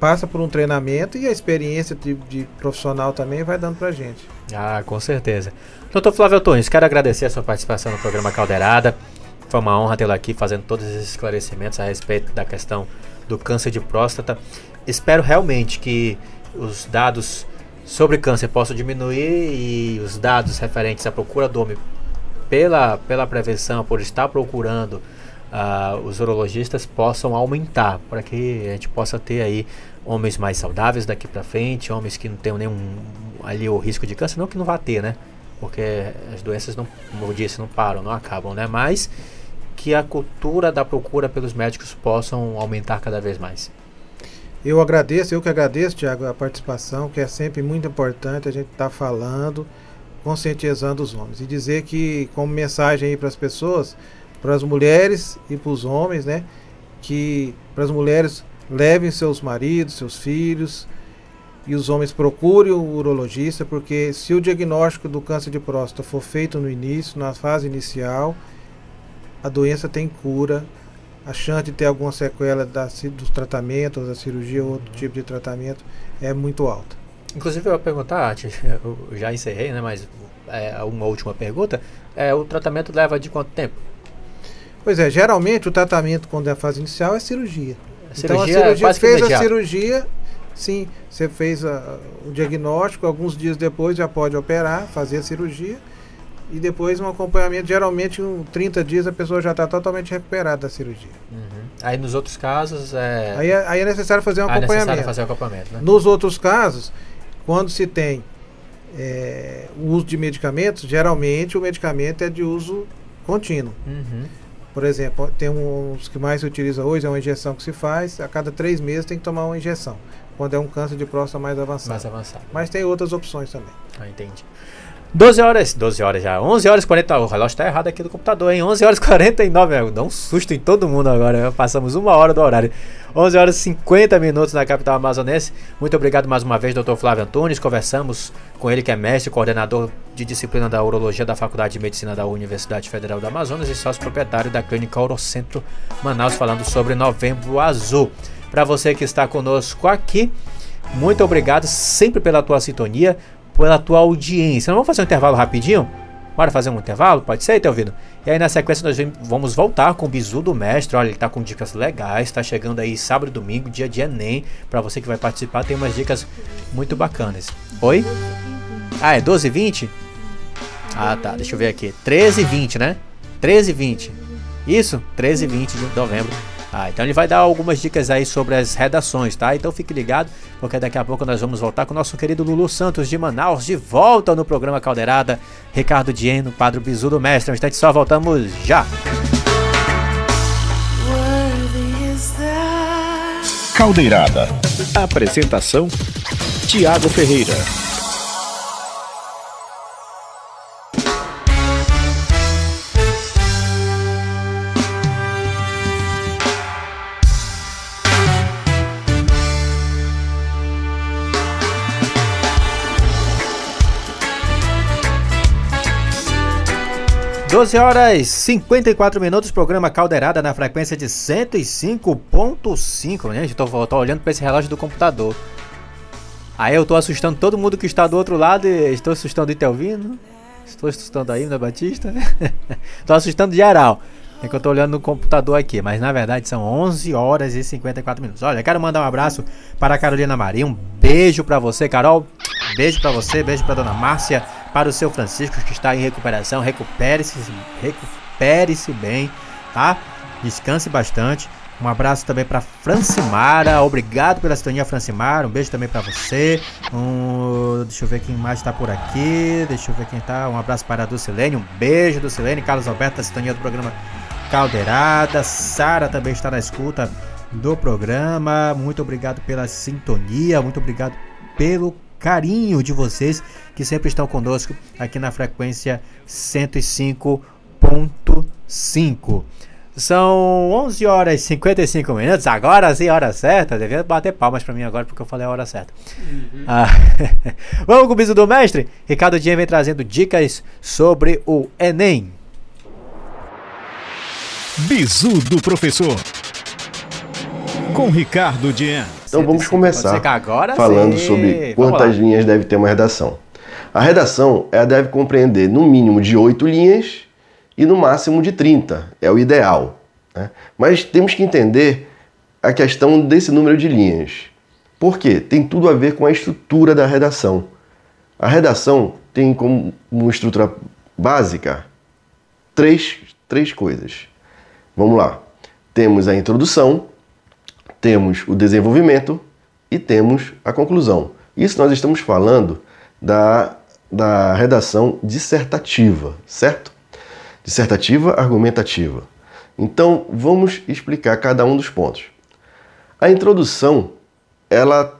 passa por um treinamento e a experiência de, de profissional também vai dando pra gente. Ah, com certeza. Doutor Flávio Antunes, quero agradecer a sua participação no programa Caldeirada. Foi uma honra tê-lo aqui fazendo todos esses esclarecimentos a respeito da questão do câncer de próstata. Espero realmente que os dados sobre câncer possam diminuir e os dados referentes à procura do homem pela, pela prevenção, por estar procurando uh, os urologistas, possam aumentar, para que a gente possa ter aí homens mais saudáveis daqui para frente, homens que não tenham nenhum ali o risco de câncer, não que não vá ter, né? Porque as doenças não, como eu disse, não param, não acabam, né? Mas que a cultura da procura pelos médicos possam aumentar cada vez mais. Eu agradeço, eu que agradeço, Tiago, a participação, que é sempre muito importante a gente estar tá falando, conscientizando os homens. E dizer que, como mensagem aí para as pessoas, para as mulheres e para os homens, né? Que para as mulheres levem seus maridos, seus filhos, e os homens procurem o urologista, porque se o diagnóstico do câncer de próstata for feito no início, na fase inicial, a doença tem cura a chance de ter alguma sequela da, dos tratamentos, da cirurgia ou outro tipo de tratamento é muito alta. Inclusive eu ia perguntar, eu já encerrei, né, mas é, uma última pergunta, é, o tratamento leva de quanto tempo? Pois é, geralmente o tratamento quando é a fase inicial é cirurgia. A então a cirurgia é fez a cirurgia, sim, você fez a, o diagnóstico, alguns dias depois já pode operar, fazer a cirurgia e depois um acompanhamento, geralmente em 30 dias a pessoa já está totalmente recuperada da cirurgia. Uhum. Aí nos outros casos é... Aí, é... aí é necessário fazer um acompanhamento. É necessário fazer um acompanhamento né? Nos outros casos, quando se tem é, o uso de medicamentos, geralmente o medicamento é de uso contínuo. Uhum. Por exemplo, tem uns que mais se utiliza hoje, é uma injeção que se faz, a cada três meses tem que tomar uma injeção, quando é um câncer de próstata mais avançado. Mais avançado. Mas tem outras opções também. Ah, entendi. 12 horas, 12 horas já, 11 horas e 40, o relógio tá errado aqui do computador, hein? 11 horas e 49, meu, dá um susto em todo mundo agora, passamos uma hora do horário. 11 horas e 50 minutos na capital amazonense. Muito obrigado mais uma vez, Dr. Flávio Antunes. Conversamos com ele, que é mestre, coordenador de disciplina da Urologia da Faculdade de Medicina da Universidade Federal do Amazonas e sócio proprietário da Clínica Urocentro Manaus, falando sobre Novembro Azul. Para você que está conosco aqui, muito obrigado sempre pela tua sintonia pela tua audiência. Nós vamos fazer um intervalo rapidinho? Bora fazer um intervalo? Pode ser, ouvindo? E aí na sequência nós vamos voltar com o Bizu do Mestre. Olha, ele tá com dicas legais. Tá chegando aí sábado e domingo, dia de Enem. Para você que vai participar, tem umas dicas muito bacanas. Oi? Ah, é 12 e 20? Ah, tá. Deixa eu ver aqui. 13 e 20, né? 13 e 20. Isso? 13 e 20 de novembro ah, então ele vai dar algumas dicas aí sobre as redações, tá? Então fique ligado, porque daqui a pouco nós vamos voltar com o nosso querido Lulu Santos de Manaus, de volta no programa Caldeirada, Ricardo Dieno, Padre Bizu do Mestre. Um instante só, voltamos já! Caldeirada. Apresentação: Tiago Ferreira. 12 horas e 54 minutos, programa Caldeirada na frequência de 105.5. Gente, tô, tô olhando para esse relógio do computador. Aí eu tô assustando todo mundo que está do outro lado e estou assustando o Itelvino. Estou assustando a Ina Batista. tô assustando geral. É que eu tô olhando no computador aqui, mas na verdade são 11 horas e 54 minutos. Olha, quero mandar um abraço para a Carolina Maria, um beijo para você, Carol. Beijo para você, beijo para dona Márcia, para o seu Francisco que está em recuperação. Recupere-se, recupere-se bem, tá? Descanse bastante. Um abraço também para Francimara. Obrigado pela sintonia, Francimara. Um beijo também para você. Um, deixa eu ver quem mais está por aqui. Deixa eu ver quem tá. Um abraço para a Dulcilene. Um beijo, Dulcilene. Carlos Alberto, da sintonia do programa Caldeirada. Sara também está na escuta do programa. Muito obrigado pela sintonia, muito obrigado pelo carinho de vocês que sempre estão conosco aqui na frequência 105.5. São 11 horas e 55 minutos, agora sim, hora certa. Devia bater palmas para mim agora porque eu falei a hora certa. Uhum. Ah, vamos com o biso do mestre? Ricardo Dias vem trazendo dicas sobre o Enem. Bizu do Professor. Com Ricardo Dian. Então vamos começar falando sim. sobre quantas linhas deve ter uma redação. A redação ela deve compreender no mínimo de 8 linhas e no máximo de 30, é o ideal. Né? Mas temos que entender a questão desse número de linhas. Por quê? Tem tudo a ver com a estrutura da redação. A redação tem como estrutura básica três, três coisas. Vamos lá. Temos a introdução, temos o desenvolvimento e temos a conclusão. Isso nós estamos falando da, da redação dissertativa, certo? Dissertativa argumentativa. Então, vamos explicar cada um dos pontos. A introdução, ela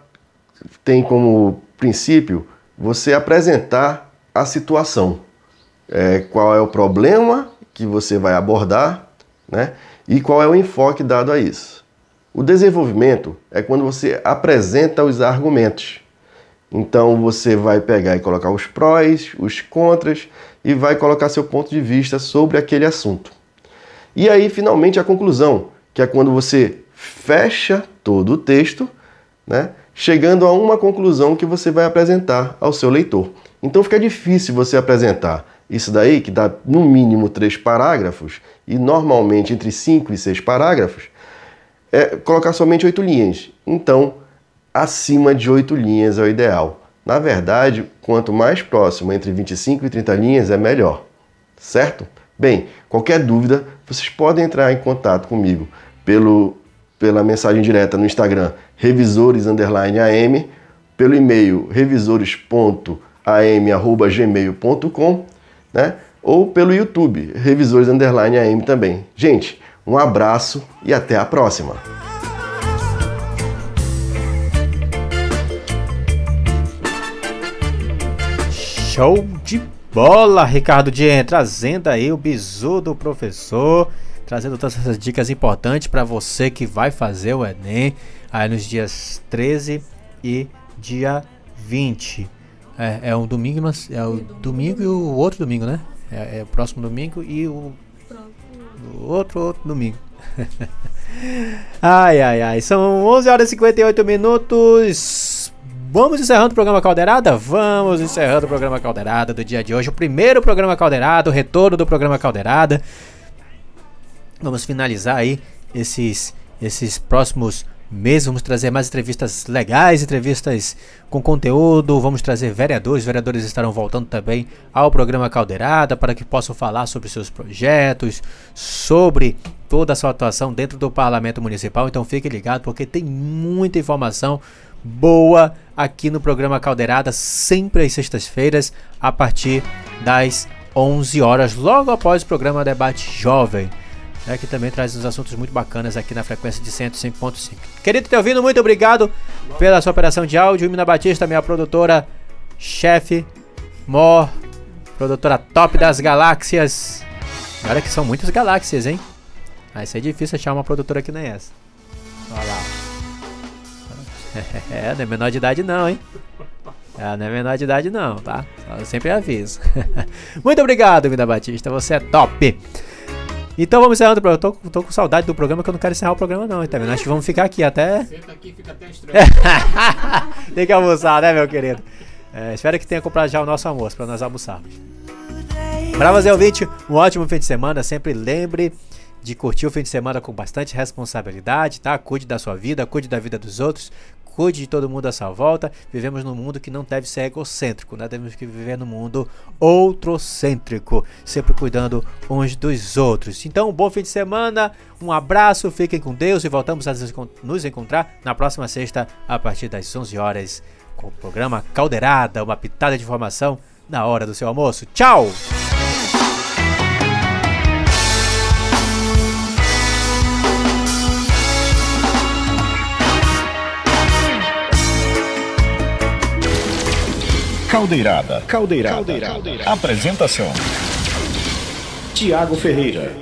tem como princípio você apresentar a situação. É, qual é o problema que você vai abordar né? E qual é o enfoque dado a isso? O desenvolvimento é quando você apresenta os argumentos. Então você vai pegar e colocar os prós, os contras e vai colocar seu ponto de vista sobre aquele assunto. E aí, finalmente, a conclusão, que é quando você fecha todo o texto, né, chegando a uma conclusão que você vai apresentar ao seu leitor. Então fica difícil você apresentar isso daí, que dá no mínimo três parágrafos, e normalmente entre cinco e seis parágrafos, é colocar somente oito linhas. Então, acima de oito linhas é o ideal. Na verdade, quanto mais próximo entre 25 e 30 linhas é melhor, certo? Bem, qualquer dúvida, vocês podem entrar em contato comigo pelo, pela mensagem direta no Instagram revisores_am, pelo e-mail revisores.am@gmail.com né? Ou pelo YouTube, Revisores Underline AM também. Gente, um abraço e até a próxima! Show de bola, Ricardo Dien, trazendo aí o bizu do professor, trazendo todas essas dicas importantes para você que vai fazer o Enem aí nos dias 13 e dia 20. É, é um domingo, mas é o domingo e o outro domingo, né? É, é o próximo domingo e o outro outro domingo. ai, ai, ai. São 11 horas e 58 minutos. Vamos encerrando o programa Caldeirada? Vamos encerrando o programa Caldeirada do dia de hoje. O primeiro programa Caldeirada, o retorno do programa Caldeirada. Vamos finalizar aí esses, esses próximos mês. Vamos trazer mais entrevistas legais, entrevistas com conteúdo. Vamos trazer vereadores. Vereadores estarão voltando também ao programa Caldeirada para que possam falar sobre seus projetos, sobre toda a sua atuação dentro do parlamento municipal. Então fique ligado porque tem muita informação boa aqui no programa Caldeirada, sempre às sextas-feiras, a partir das 11 horas, logo após o programa Debate Jovem né, que também traz uns assuntos muito bacanas aqui na frequência de 105.5. Querido ter ouvindo, muito obrigado pela sua operação de áudio. Mina Batista, minha produtora, chefe, Mor, produtora top das galáxias. Olha que são muitas galáxias, hein? Vai ser difícil achar uma produtora que nem essa. Olha lá. É, não é menor de idade não, hein? Ela não é menor de idade, não, tá? Eu sempre aviso. Muito obrigado, Vida Batista. Você é top. Então vamos encerrando. Eu tô, tô com saudade do programa que eu não quero encerrar o programa, não, tá vendo? Acho que vamos ficar aqui até. Senta aqui, fica até estranho. Tem que almoçar, né, meu querido? É, espero que tenha comprado já o nosso almoço para nós almoçarmos. Para você ouvinte, um ótimo fim de semana. Sempre lembre de curtir o fim de semana com bastante responsabilidade, tá? Cuide da sua vida, cuide da vida dos outros, cuide de todo mundo à sua volta. Vivemos num mundo que não deve ser egocêntrico, né? Temos que viver num mundo outrocêntrico, sempre cuidando uns dos outros. Então, um bom fim de semana, um abraço, fiquem com Deus e voltamos a nos encontrar na próxima sexta a partir das 11 horas com o programa Caldeirada, uma pitada de informação na hora do seu almoço. Tchau! Caldeirada. Caldeirada. Caldeirada. Apresentação: Tiago Ferreira.